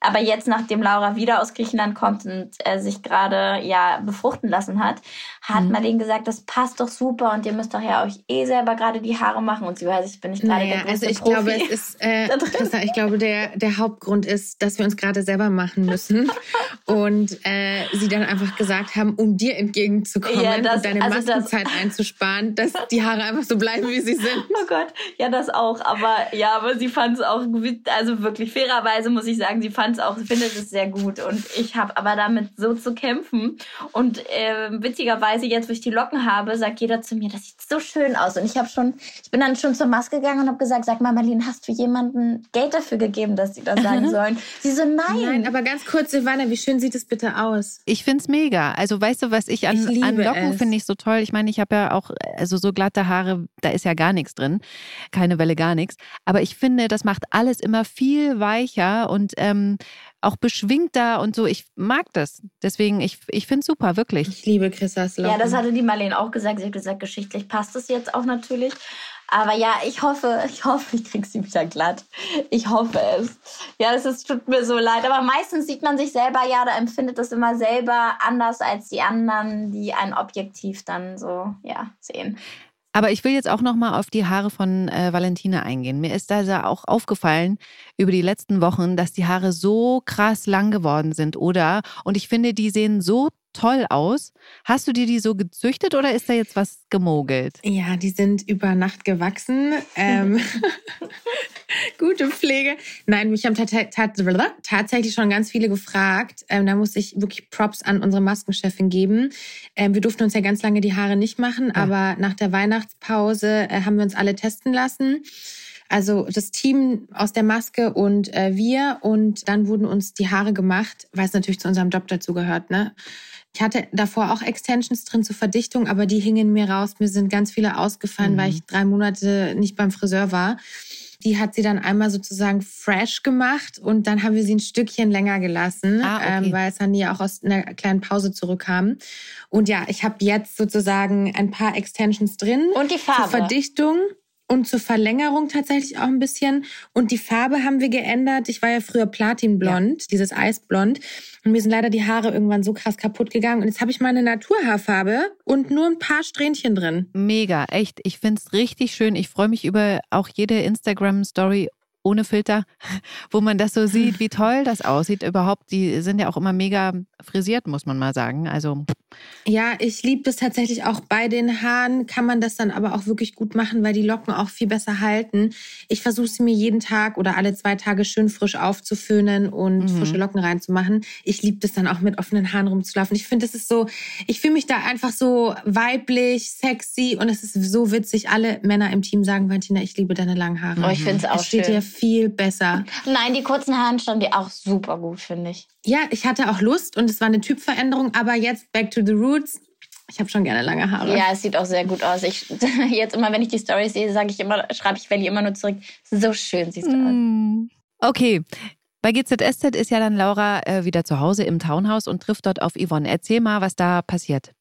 Aber jetzt, nachdem Laura wieder aus Griechenland kommt und äh, sich gerade ja befruchten lassen hat, hat mhm. Marlene gesagt, das passt doch super und ihr müsst doch ja euch eh selber gerade die Haare machen. Und sie weiß, ich bin nicht gerade naja, der größte Also ich Profi glaube, es ist, (laughs) äh, ich glaube, der, der Hauptgrund ist, dass wir uns gerade selber machen müssen (laughs) und äh, sie dann einfach gesagt haben, um dir entgegenzukommen ja, das, und deine also Maskenzeit das, einzusparen, dass die Haare einfach so bleiben, wie sie sind. (laughs) Oh Gott, ja, das auch. Aber ja, aber sie fand es auch, also wirklich fairerweise muss ich sagen, sie fand es auch, findet es sehr gut. Und ich habe aber damit so zu kämpfen. Und äh, witzigerweise, jetzt wo ich die Locken habe, sagt jeder zu mir, das sieht so schön aus. Und ich habe schon, ich bin dann schon zur Maske gegangen und habe gesagt, sag mal, Marlene, hast du jemanden Geld dafür gegeben, dass sie das sagen (laughs) sollen? Sie so, nein. Nein, aber ganz kurz, Silvana, wie schön sieht es bitte aus? Ich finde es mega. Also weißt du, was ich an, ich an Locken finde ich so toll. Ich meine, ich habe ja auch, also so glatte Haare, da ist ja gar nichts drin. Keine Welle, gar nichts. Aber ich finde, das macht alles immer viel weicher und ähm, auch beschwingter und so. Ich mag das. Deswegen, ich, ich finde es super, wirklich. Ich liebe Christas Locken. Ja, das hatte die Marlene auch gesagt. Sie hat gesagt, geschichtlich passt es jetzt auch natürlich. Aber ja, ich hoffe, ich hoffe, ich krieg sie wieder glatt. Ich hoffe es. Ja, es ist, tut mir so leid. Aber meistens sieht man sich selber ja oder empfindet das immer selber anders als die anderen, die ein Objektiv dann so, ja, sehen. Aber ich will jetzt auch noch mal auf die Haare von äh, Valentina eingehen. Mir ist da auch aufgefallen über die letzten Wochen, dass die Haare so krass lang geworden sind, oder? Und ich finde, die sehen so toll aus. Hast du dir die so gezüchtet oder ist da jetzt was gemogelt? Ja, die sind über Nacht gewachsen. Ähm, (laughs) (laughs) gute Pflege. Nein, mich haben tatsächlich schon ganz viele gefragt. Ähm, da muss ich wirklich Props an unsere Maskenchefin geben. Ähm, wir durften uns ja ganz lange die Haare nicht machen, ja. aber nach der Weihnachtspause äh, haben wir uns alle testen lassen. Also das Team aus der Maske und äh, wir und dann wurden uns die Haare gemacht, weil es natürlich zu unserem Job dazu gehört, ne? Ich hatte davor auch Extensions drin zur Verdichtung, aber die hingen mir raus. Mir sind ganz viele ausgefallen, mhm. weil ich drei Monate nicht beim Friseur war. Die hat sie dann einmal sozusagen fresh gemacht und dann haben wir sie ein Stückchen länger gelassen, ah, okay. ähm, weil Sani auch aus einer kleinen Pause zurückkam. Und ja, ich habe jetzt sozusagen ein paar Extensions drin. Und die Farbe. Zur Verdichtung. Und zur Verlängerung tatsächlich auch ein bisschen. Und die Farbe haben wir geändert. Ich war ja früher Platinblond, ja. dieses Eisblond. Und mir sind leider die Haare irgendwann so krass kaputt gegangen. Und jetzt habe ich meine Naturhaarfarbe und nur ein paar Strähnchen drin. Mega, echt. Ich finde es richtig schön. Ich freue mich über auch jede Instagram-Story ohne Filter, wo man das so sieht, wie toll das aussieht. Überhaupt, die sind ja auch immer mega frisiert, muss man mal sagen. Also ja, ich liebe das tatsächlich auch bei den Haaren, kann man das dann aber auch wirklich gut machen, weil die Locken auch viel besser halten. Ich versuche sie mir jeden Tag oder alle zwei Tage schön frisch aufzuföhnen und mhm. frische Locken reinzumachen. Ich liebe das dann auch mit offenen Haaren rumzulaufen. Ich finde, das ist so, ich fühle mich da einfach so weiblich, sexy und es ist so witzig. Alle Männer im Team sagen, Valentina, ich liebe deine langen Haare. Oh, ich finde es auch es steht schön. Viel besser. Nein, die kurzen Haaren standen dir auch super gut, finde ich. Ja, ich hatte auch Lust und es war eine Typveränderung, aber jetzt back to the roots. Ich habe schon gerne lange Haare. Ja, es sieht auch sehr gut aus. Ich (laughs) jetzt immer, wenn ich die Stories sehe, sage ich immer, schreibe ich Welli immer nur zurück. So schön siehst du mm. aus. Okay. Bei GZSZ ist ja dann Laura äh, wieder zu Hause im Townhouse und trifft dort auf Yvonne. Erzähl mal, was da passiert.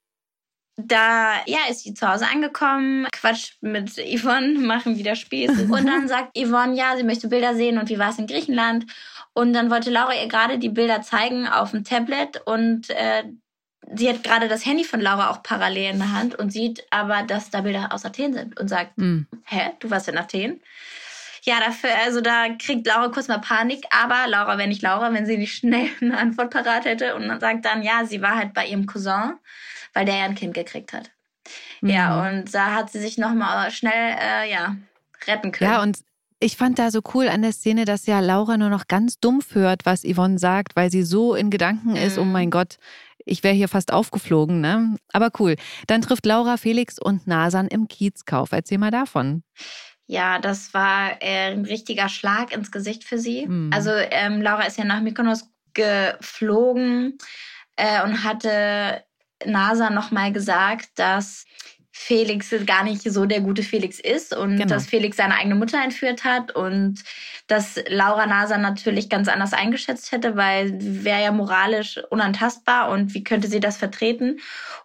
Da ja, ist sie zu Hause angekommen, quatscht mit Yvonne, (laughs) machen wieder Späße. und dann (laughs) sagt Yvonne, ja, sie möchte Bilder sehen und wie war es in Griechenland. Und dann wollte Laura ihr gerade die Bilder zeigen auf dem Tablet und äh, sie hat gerade das Handy von Laura auch parallel in der Hand und sieht aber, dass da Bilder aus Athen sind und sagt, mhm. hä, du warst in Athen? Ja, dafür, also da kriegt Laura kurz mal Panik, aber Laura wäre nicht Laura, wenn sie nicht schnell eine Antwort parat hätte und dann sagt dann, ja, sie war halt bei ihrem Cousin, weil der ja ein Kind gekriegt hat. Mhm. Ja, und da hat sie sich nochmal schnell, äh, ja, retten können. Ja, und ich fand da so cool an der Szene, dass ja Laura nur noch ganz dumpf hört, was Yvonne sagt, weil sie so in Gedanken ist, oh mein mhm. Gott, ich wäre hier fast aufgeflogen, ne? Aber cool. Dann trifft Laura Felix und Nasan im Kiezkauf. Erzähl mal davon. Ja, das war äh, ein richtiger Schlag ins Gesicht für sie. Mhm. Also ähm, Laura ist ja nach Mykonos geflogen äh, und hatte NASA nochmal gesagt, dass Felix gar nicht so der gute Felix ist und genau. dass Felix seine eigene Mutter entführt hat und dass Laura Nasa natürlich ganz anders eingeschätzt hätte, weil wäre ja moralisch unantastbar und wie könnte sie das vertreten?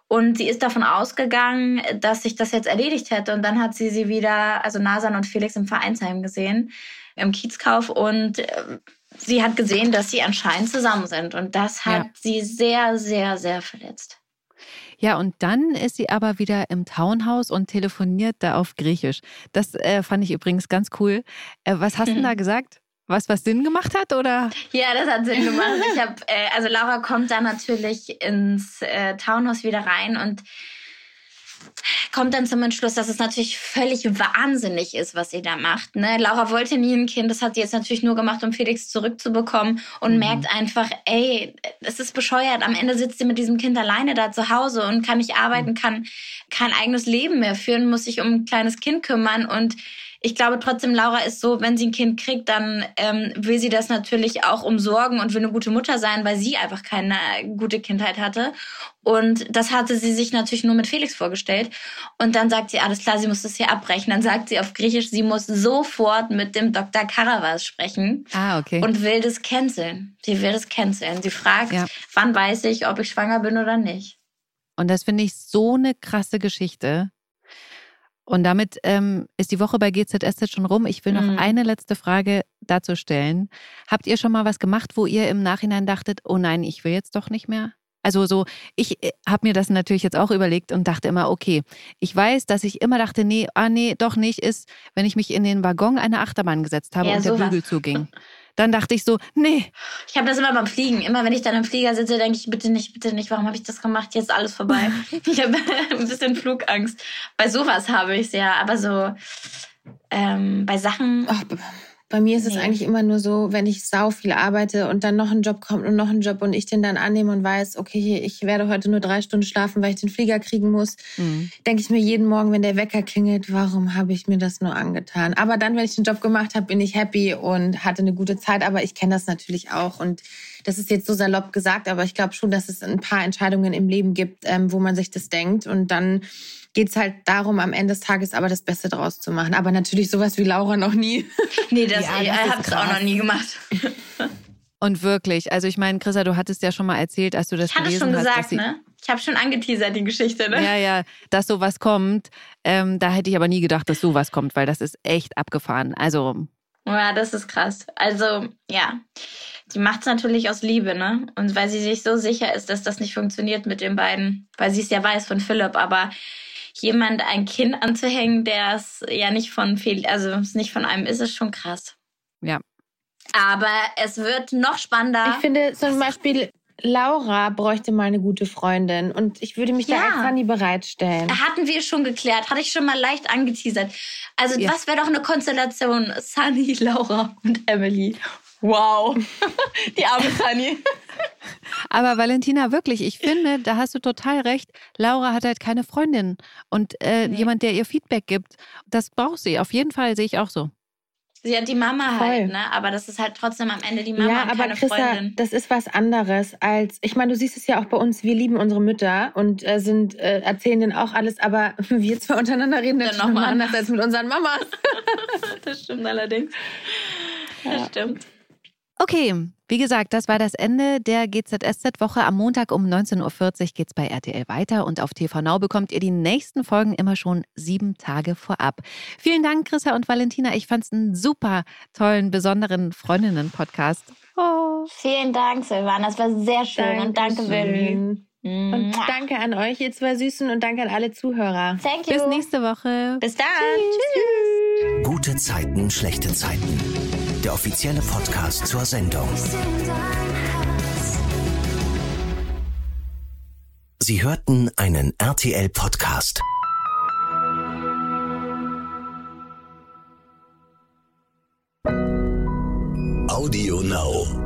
Und sie ist davon ausgegangen, dass sich das jetzt erledigt hätte und dann hat sie sie wieder, also Nasan und Felix im Vereinsheim gesehen, im Kiezkauf und äh, sie hat gesehen, dass sie anscheinend zusammen sind und das hat ja. sie sehr, sehr, sehr verletzt. Ja, und dann ist sie aber wieder im Townhouse und telefoniert da auf Griechisch. Das äh, fand ich übrigens ganz cool. Äh, was hast du mhm. da gesagt? Was, was Sinn gemacht hat, oder? Ja, das hat Sinn gemacht. Ich hab, äh, also Laura kommt da natürlich ins äh, Townhouse wieder rein und kommt dann zum Entschluss, dass es natürlich völlig wahnsinnig ist, was sie da macht. Ne? Laura wollte nie ein Kind, das hat sie jetzt natürlich nur gemacht, um Felix zurückzubekommen und mhm. merkt einfach, ey, es ist bescheuert. Am Ende sitzt sie mit diesem Kind alleine da zu Hause und kann nicht arbeiten, mhm. kann kein eigenes Leben mehr führen, muss sich um ein kleines Kind kümmern und ich glaube trotzdem, Laura ist so, wenn sie ein Kind kriegt, dann ähm, will sie das natürlich auch umsorgen und will eine gute Mutter sein, weil sie einfach keine gute Kindheit hatte. Und das hatte sie sich natürlich nur mit Felix vorgestellt. Und dann sagt sie, alles klar, sie muss das hier abbrechen. Dann sagt sie auf Griechisch, sie muss sofort mit dem Dr. Karavas sprechen. Ah, okay. Und will das canceln. Sie will das canceln. Sie fragt, ja. wann weiß ich, ob ich schwanger bin oder nicht. Und das finde ich so eine krasse Geschichte. Und damit ähm, ist die Woche bei GZSZ schon rum. Ich will noch mhm. eine letzte Frage dazu stellen. Habt ihr schon mal was gemacht, wo ihr im Nachhinein dachtet, oh nein, ich will jetzt doch nicht mehr? Also so, ich äh, habe mir das natürlich jetzt auch überlegt und dachte immer, okay, ich weiß, dass ich immer dachte, nee, ah nee, doch nicht, ist, wenn ich mich in den Waggon einer Achterbahn gesetzt habe ja, und sowas. der Bügel zuging. (laughs) dann dachte ich so, nee. Ich habe das immer beim Fliegen. Immer wenn ich dann im Flieger sitze, denke ich, bitte nicht, bitte nicht, warum habe ich das gemacht? Jetzt ist alles vorbei. (laughs) ich habe ein bisschen Flugangst. Bei sowas habe ich es ja, aber so ähm, bei Sachen. Ach, bei mir ist nee. es eigentlich immer nur so, wenn ich sau viel arbeite und dann noch ein Job kommt und noch ein Job und ich den dann annehme und weiß, okay, ich werde heute nur drei Stunden schlafen, weil ich den Flieger kriegen muss, mhm. denke ich mir jeden Morgen, wenn der Wecker klingelt, warum habe ich mir das nur angetan? Aber dann, wenn ich den Job gemacht habe, bin ich happy und hatte eine gute Zeit. Aber ich kenne das natürlich auch und das ist jetzt so salopp gesagt, aber ich glaube schon, dass es ein paar Entscheidungen im Leben gibt, ähm, wo man sich das denkt und dann geht es halt darum, am Ende des Tages aber das Beste draus zu machen. Aber natürlich sowas wie Laura noch nie. (laughs) Nee, das, ja, das habe ich auch noch nie gemacht. (laughs) Und wirklich, also ich meine, Chrissa, du hattest ja schon mal erzählt, als du das ich gelesen schon hast. Gesagt, ne? Ich habe schon angeteasert, die Geschichte, ne? Ja, ja, dass sowas kommt. Ähm, da hätte ich aber nie gedacht, dass sowas kommt, weil das ist echt abgefahren. Also. Ja, das ist krass. Also, ja. Die macht es natürlich aus Liebe, ne? Und weil sie sich so sicher ist, dass das nicht funktioniert mit den beiden. Weil sie es ja weiß von Philipp, aber jemand ein Kind anzuhängen, der es ja nicht von viel, also es nicht von einem ist, ist schon krass. Ja. Aber es wird noch spannender. Ich finde zum Beispiel Laura bräuchte mal eine gute Freundin und ich würde mich ja. da als Sunny bereitstellen. Hatten wir schon geklärt, hatte ich schon mal leicht angeteasert. Also ja. was wäre doch eine Konstellation? Sunny, Laura und Emily. Wow, (laughs) die arme Sunny. Aber Valentina, wirklich, ich finde, da hast du total recht. Laura hat halt keine Freundin und äh, nee. jemand, der ihr Feedback gibt. Das braucht sie. Auf jeden Fall sehe ich auch so. Sie hat die Mama Voll. halt, ne? Aber das ist halt trotzdem am Ende die Mama ja, und aber keine Christa, Freundin. Das ist was anderes als, ich meine, du siehst es ja auch bei uns, wir lieben unsere Mütter und äh, sind, äh, erzählen denen auch alles, aber (laughs) wir zwei untereinander reden dann nochmal anders als mit unseren Mamas. (laughs) das stimmt allerdings. Das ja. stimmt. Okay, wie gesagt, das war das Ende der GZSZ-Woche. Am Montag um 19.40 Uhr geht es bei RTL weiter und auf TV Now bekommt ihr die nächsten Folgen immer schon sieben Tage vorab. Vielen Dank, Chrissa und Valentina. Ich fand es einen super tollen, besonderen Freundinnen-Podcast. Oh. Vielen Dank, Silvana. Das war sehr schön Dankeschön. und danke, Willi. Und danke an euch, ihr zwei Süßen, und danke an alle Zuhörer. Thank you. Bis nächste Woche. Bis dann. Tschüss. Tschüss. Gute Zeiten, schlechte Zeiten der offizielle Podcast zur Sendung. Sie hörten einen RTL-Podcast. Audio Now.